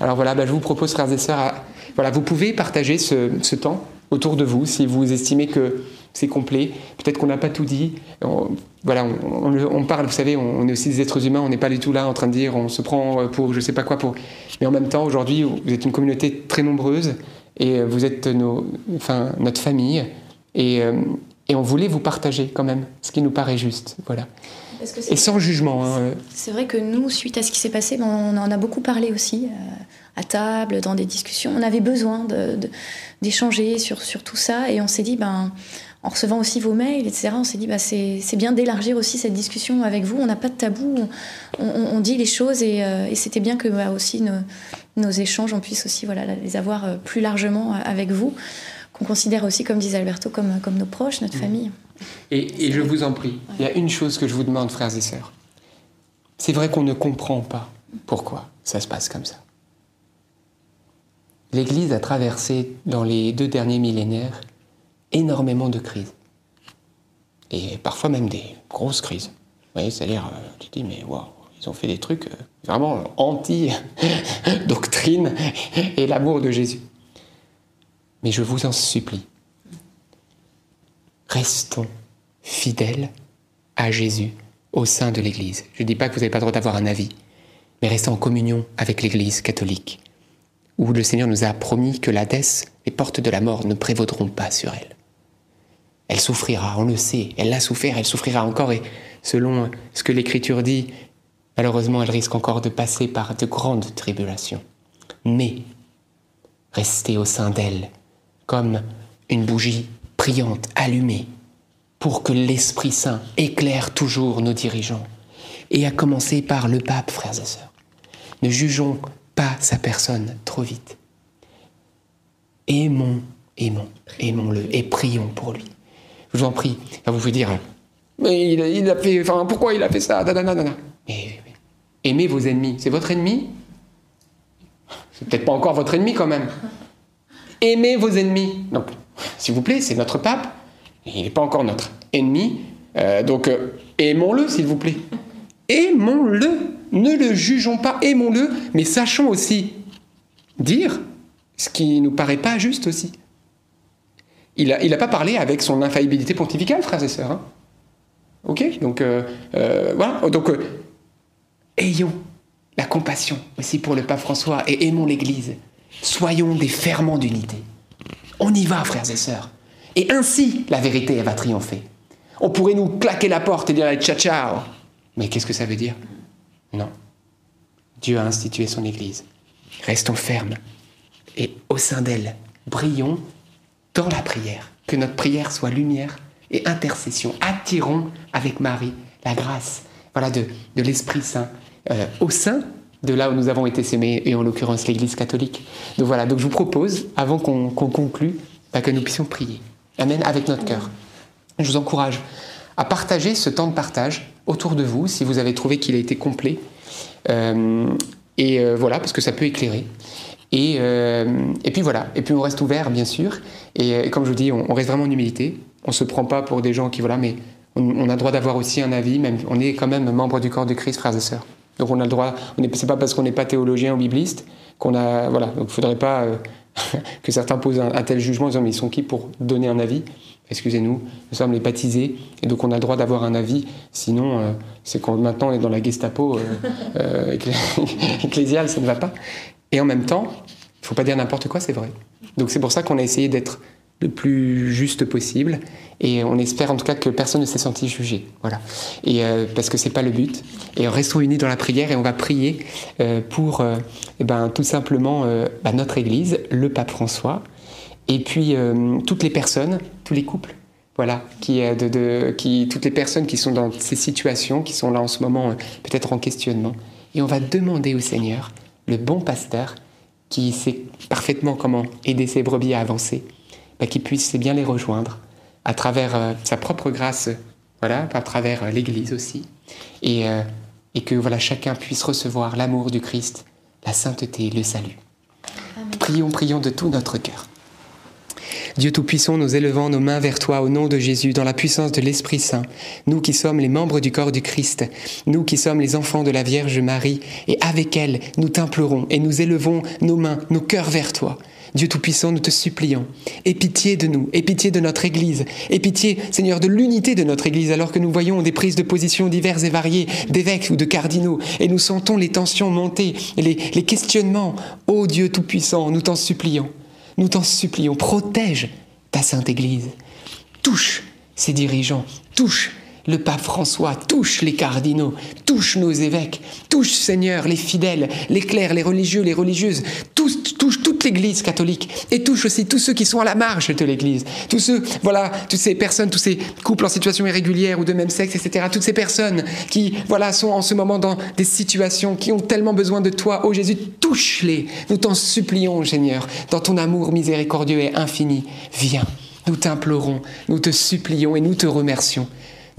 Alors voilà, bah, je vous propose, frères et sœurs, voilà, vous pouvez partager ce temps autour de vous si vous estimez que c'est complet. Peut-être qu'on n'a pas tout dit. On, voilà, on, parle, vous savez, on, est aussi des êtres humains, on n'est pas du tout là en train de dire on se prend pour je sais pas quoi pour. Mais en même temps, aujourd'hui, vous êtes une communauté très nombreuse et vous êtes nos, enfin, notre famille et, euh, et on voulait vous partager quand même ce qui nous paraît juste. Voilà. Et sans jugement. Hein. C'est vrai que nous, suite à ce qui s'est passé, ben, on en a beaucoup parlé aussi euh, à table, dans des discussions. On avait besoin d'échanger sur tout ça et on s'est dit, ben en recevant aussi vos mails, etc., on s'est dit bah, c'est bien d'élargir aussi cette discussion avec vous. On n'a pas de tabou, on, dit les choses et, euh, c'était bien que bah, aussi nos, échanges, on puisse aussi voilà, les avoir euh, plus largement euh, avec vous, qu'on considère aussi, comme disait Alberto, comme, comme nos proches, notre mmh. famille. Et, je vous en prie, il y a une chose que je vous demande, frères et sœurs. C'est vrai qu'on ne comprend pas pourquoi ça se passe comme ça. l'Église a traversé dans les deux derniers millénaires énormément de crises. Et parfois même des grosses crises. Vous voyez, c'est-à-dire, euh, tu te dis, mais ils ont fait des trucs euh, vraiment anti-doctrine et l'amour de Jésus. Mais je vous en supplie, restons fidèles à Jésus au sein de l'Église. Je ne dis pas que vous n'avez pas le droit d'avoir un avis, mais restez en communion avec l'Église catholique, où le Seigneur nous a promis que l'Hadès, les portes de la mort, ne prévaudront pas sur elle. Elle souffrira, on le sait, elle l'a souffert, elle souffrira encore, et selon ce que l'Écriture dit, malheureusement, elle risque encore de passer par de grandes tribulations. Mais restez au sein d'elle, comme une bougie priante, allumée, pour que l'Esprit Saint éclaire toujours nos dirigeants, et à commencer par le pape, frères et sœurs. Ne jugeons pas sa personne trop vite. Aimons, aimons, aimons-le et prions pour lui. Je vous en prie, vous dire, mais il, a fait, enfin, pourquoi il a fait ça? Mais, aimez vos ennemis. C'est votre ennemi? C'est peut-être pas encore votre ennemi quand même. Aimez vos ennemis. Donc, s'il vous plaît, c'est notre pape. Il n'est pas encore notre ennemi. Euh, donc, euh, aimons-le, s'il vous plaît. Aimons-le. Ne le jugeons pas, aimons-le, mais sachons aussi dire ce qui nous paraît pas juste aussi. Il n'a il a pas parlé avec son infaillibilité pontificale, frères et sœurs. Hein. ok? Donc, euh, voilà. Donc, ayons la compassion aussi pour le pape François et aimons l'Église. Soyons des ferments d'unité. On y va, frères et sœurs. Et ainsi, la vérité, elle va triompher. On pourrait nous claquer la porte et dire ciao ciao. Mais qu'est-ce que ça veut dire? Non. Dieu a institué son Église. Restons fermes. Et au sein d'elle, brillons dans la prière. Que notre prière soit lumière et intercession. Attirons avec Marie la grâce voilà, de, de l'Esprit Saint euh, au sein de là où nous avons été sémés, et en l'occurrence l'Église catholique. Donc voilà, donc je vous propose, avant qu'on conclue, bah, que nous puissions prier. Amen, avec notre cœur. Je vous encourage à partager ce temps de partage autour de vous, si vous avez trouvé qu'il a été complet. Euh, et euh, voilà, parce que ça peut éclairer. Et, euh, et, puis voilà, et puis on reste ouvert, bien sûr. Et, comme je vous dis, on, reste vraiment en humilité. On ne se prend pas pour des gens qui, voilà, mais on, on a droit d'avoir aussi un avis, même, on est quand même membre du corps de Christ, frères et sœurs. Donc on a le droit, c'est pas parce qu'on n'est pas théologien ou bibliste qu'on a, voilà, donc il faudrait pas euh, que certains posent un, tel jugement en disant mais ils sont qui pour donner un avis? Excusez-nous, nous sommes les baptisés et donc on a le droit d'avoir un avis. Sinon, euh, c'est quand maintenant on est dans la Gestapo euh, ecclésiale, ça ne va pas. Et en même temps, il faut pas dire n'importe quoi, c'est vrai. Donc c'est pour ça qu'on a essayé d'être le plus juste possible. Et on espère en tout cas que personne ne s'est senti jugé. Voilà. Et euh, parce que c'est pas le but. Et restons unis dans la prière et on va prier euh, pour euh, eh ben, tout simplement bah, notre Église, le pape François, et puis toutes les personnes, tous les couples. Voilà, qui, de, qui, toutes les personnes qui sont dans ces situations, qui sont là en ce moment peut-être en questionnement. Et on va demander au Seigneur, le bon pasteur, qui sait parfaitement comment aider ses brebis à avancer, bah, qu'il puisse bien les rejoindre à travers euh, sa propre grâce, voilà, à travers euh, l'Église aussi, et, euh, et, que voilà chacun puisse recevoir l'amour du Christ, la sainteté, le salut. Prions, prions de tout notre cœur. Dieu Tout-Puissant, nous élevons nos mains vers toi au nom de Jésus, dans la puissance de l'Esprit Saint, nous qui sommes les membres du corps du Christ, nous qui sommes les enfants de la Vierge Marie, et avec elle, nous t'implorons et nous élevons nos mains, nos cœurs vers toi. Dieu Tout-Puissant, nous te supplions, aie pitié de nous, aie pitié de notre Église, aie pitié, Seigneur, de l'unité de notre Église, alors que nous voyons des prises de position diverses et variées d'évêques ou de cardinaux, et nous sentons les tensions monter, les, les questionnements. Ô Dieu Tout-Puissant, nous t'en supplions, nous t'en supplions, protège ta Sainte Église, touche ses dirigeants, touche le pape François, touche les cardinaux, touche nos évêques, touche Seigneur les fidèles, les clercs, les religieux, les religieuses, touche, toute l'Église catholique et touche aussi tous ceux qui sont à la marge de l'Église, tous ceux, voilà, toutes ces personnes, tous ces couples en situation irrégulière ou de même sexe, etc. Toutes ces personnes qui, voilà, sont en ce moment dans des situations qui ont tellement besoin de toi, ô Jésus, touche-les. Nous t'en supplions, Seigneur, dans ton amour miséricordieux et infini. Viens. Nous t'implorons, nous te supplions et nous te remercions.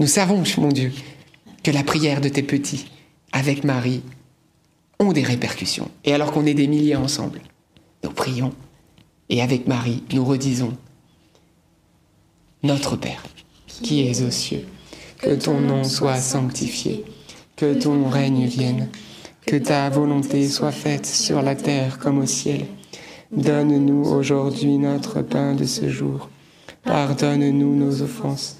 Nous savons, mon Dieu, que la prière de tes petits avec Marie ont des répercussions. Et alors qu'on est des milliers ensemble, nous prions et avec Marie, nous redisons Notre Père, qui es aux cieux, que ton nom soit sanctifié, que ton règne vienne, que ta volonté soit faite sur la terre comme au ciel. Donne-nous aujourd'hui notre pain de ce jour. Pardonne-nous nos offenses,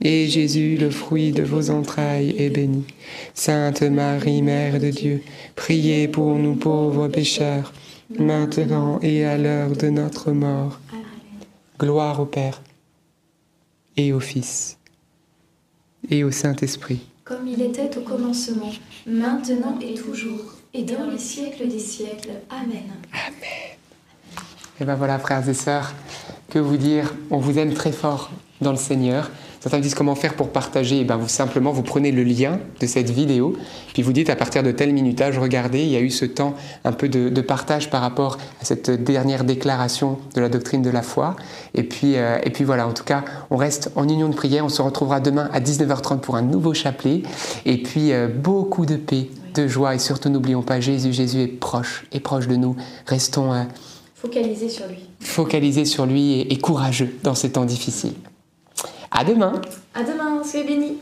et Jésus, le fruit de vos entrailles, est béni. Sainte Marie, Mère de Dieu, priez pour nous pauvres pécheurs, maintenant et à l'heure de notre mort. Gloire au Père, et au Fils, et au Saint-Esprit. Comme il était au commencement, maintenant et toujours, et dans les siècles des siècles. Amen. Et ben voilà, frères et sœurs, que vous dire? On vous aime très fort dans le Seigneur. Certains me disent comment faire pour partager. Et ben vous simplement vous prenez le lien de cette vidéo, puis vous dites à partir de tel minutage, regardez, il y a eu ce temps un peu de, de partage par rapport à cette dernière déclaration de la doctrine de la foi. Et puis, euh, et puis voilà, en tout cas, on reste en union de prière. On se retrouvera demain à 19h30 pour un nouveau chapelet. Et puis euh, beaucoup de paix, de joie et surtout n'oublions pas Jésus. Jésus est proche, est proche de nous. Restons euh, Focalisé sur lui. focalisés sur lui et, et courageux dans ces temps difficiles. À demain. À demain, soyez bénis.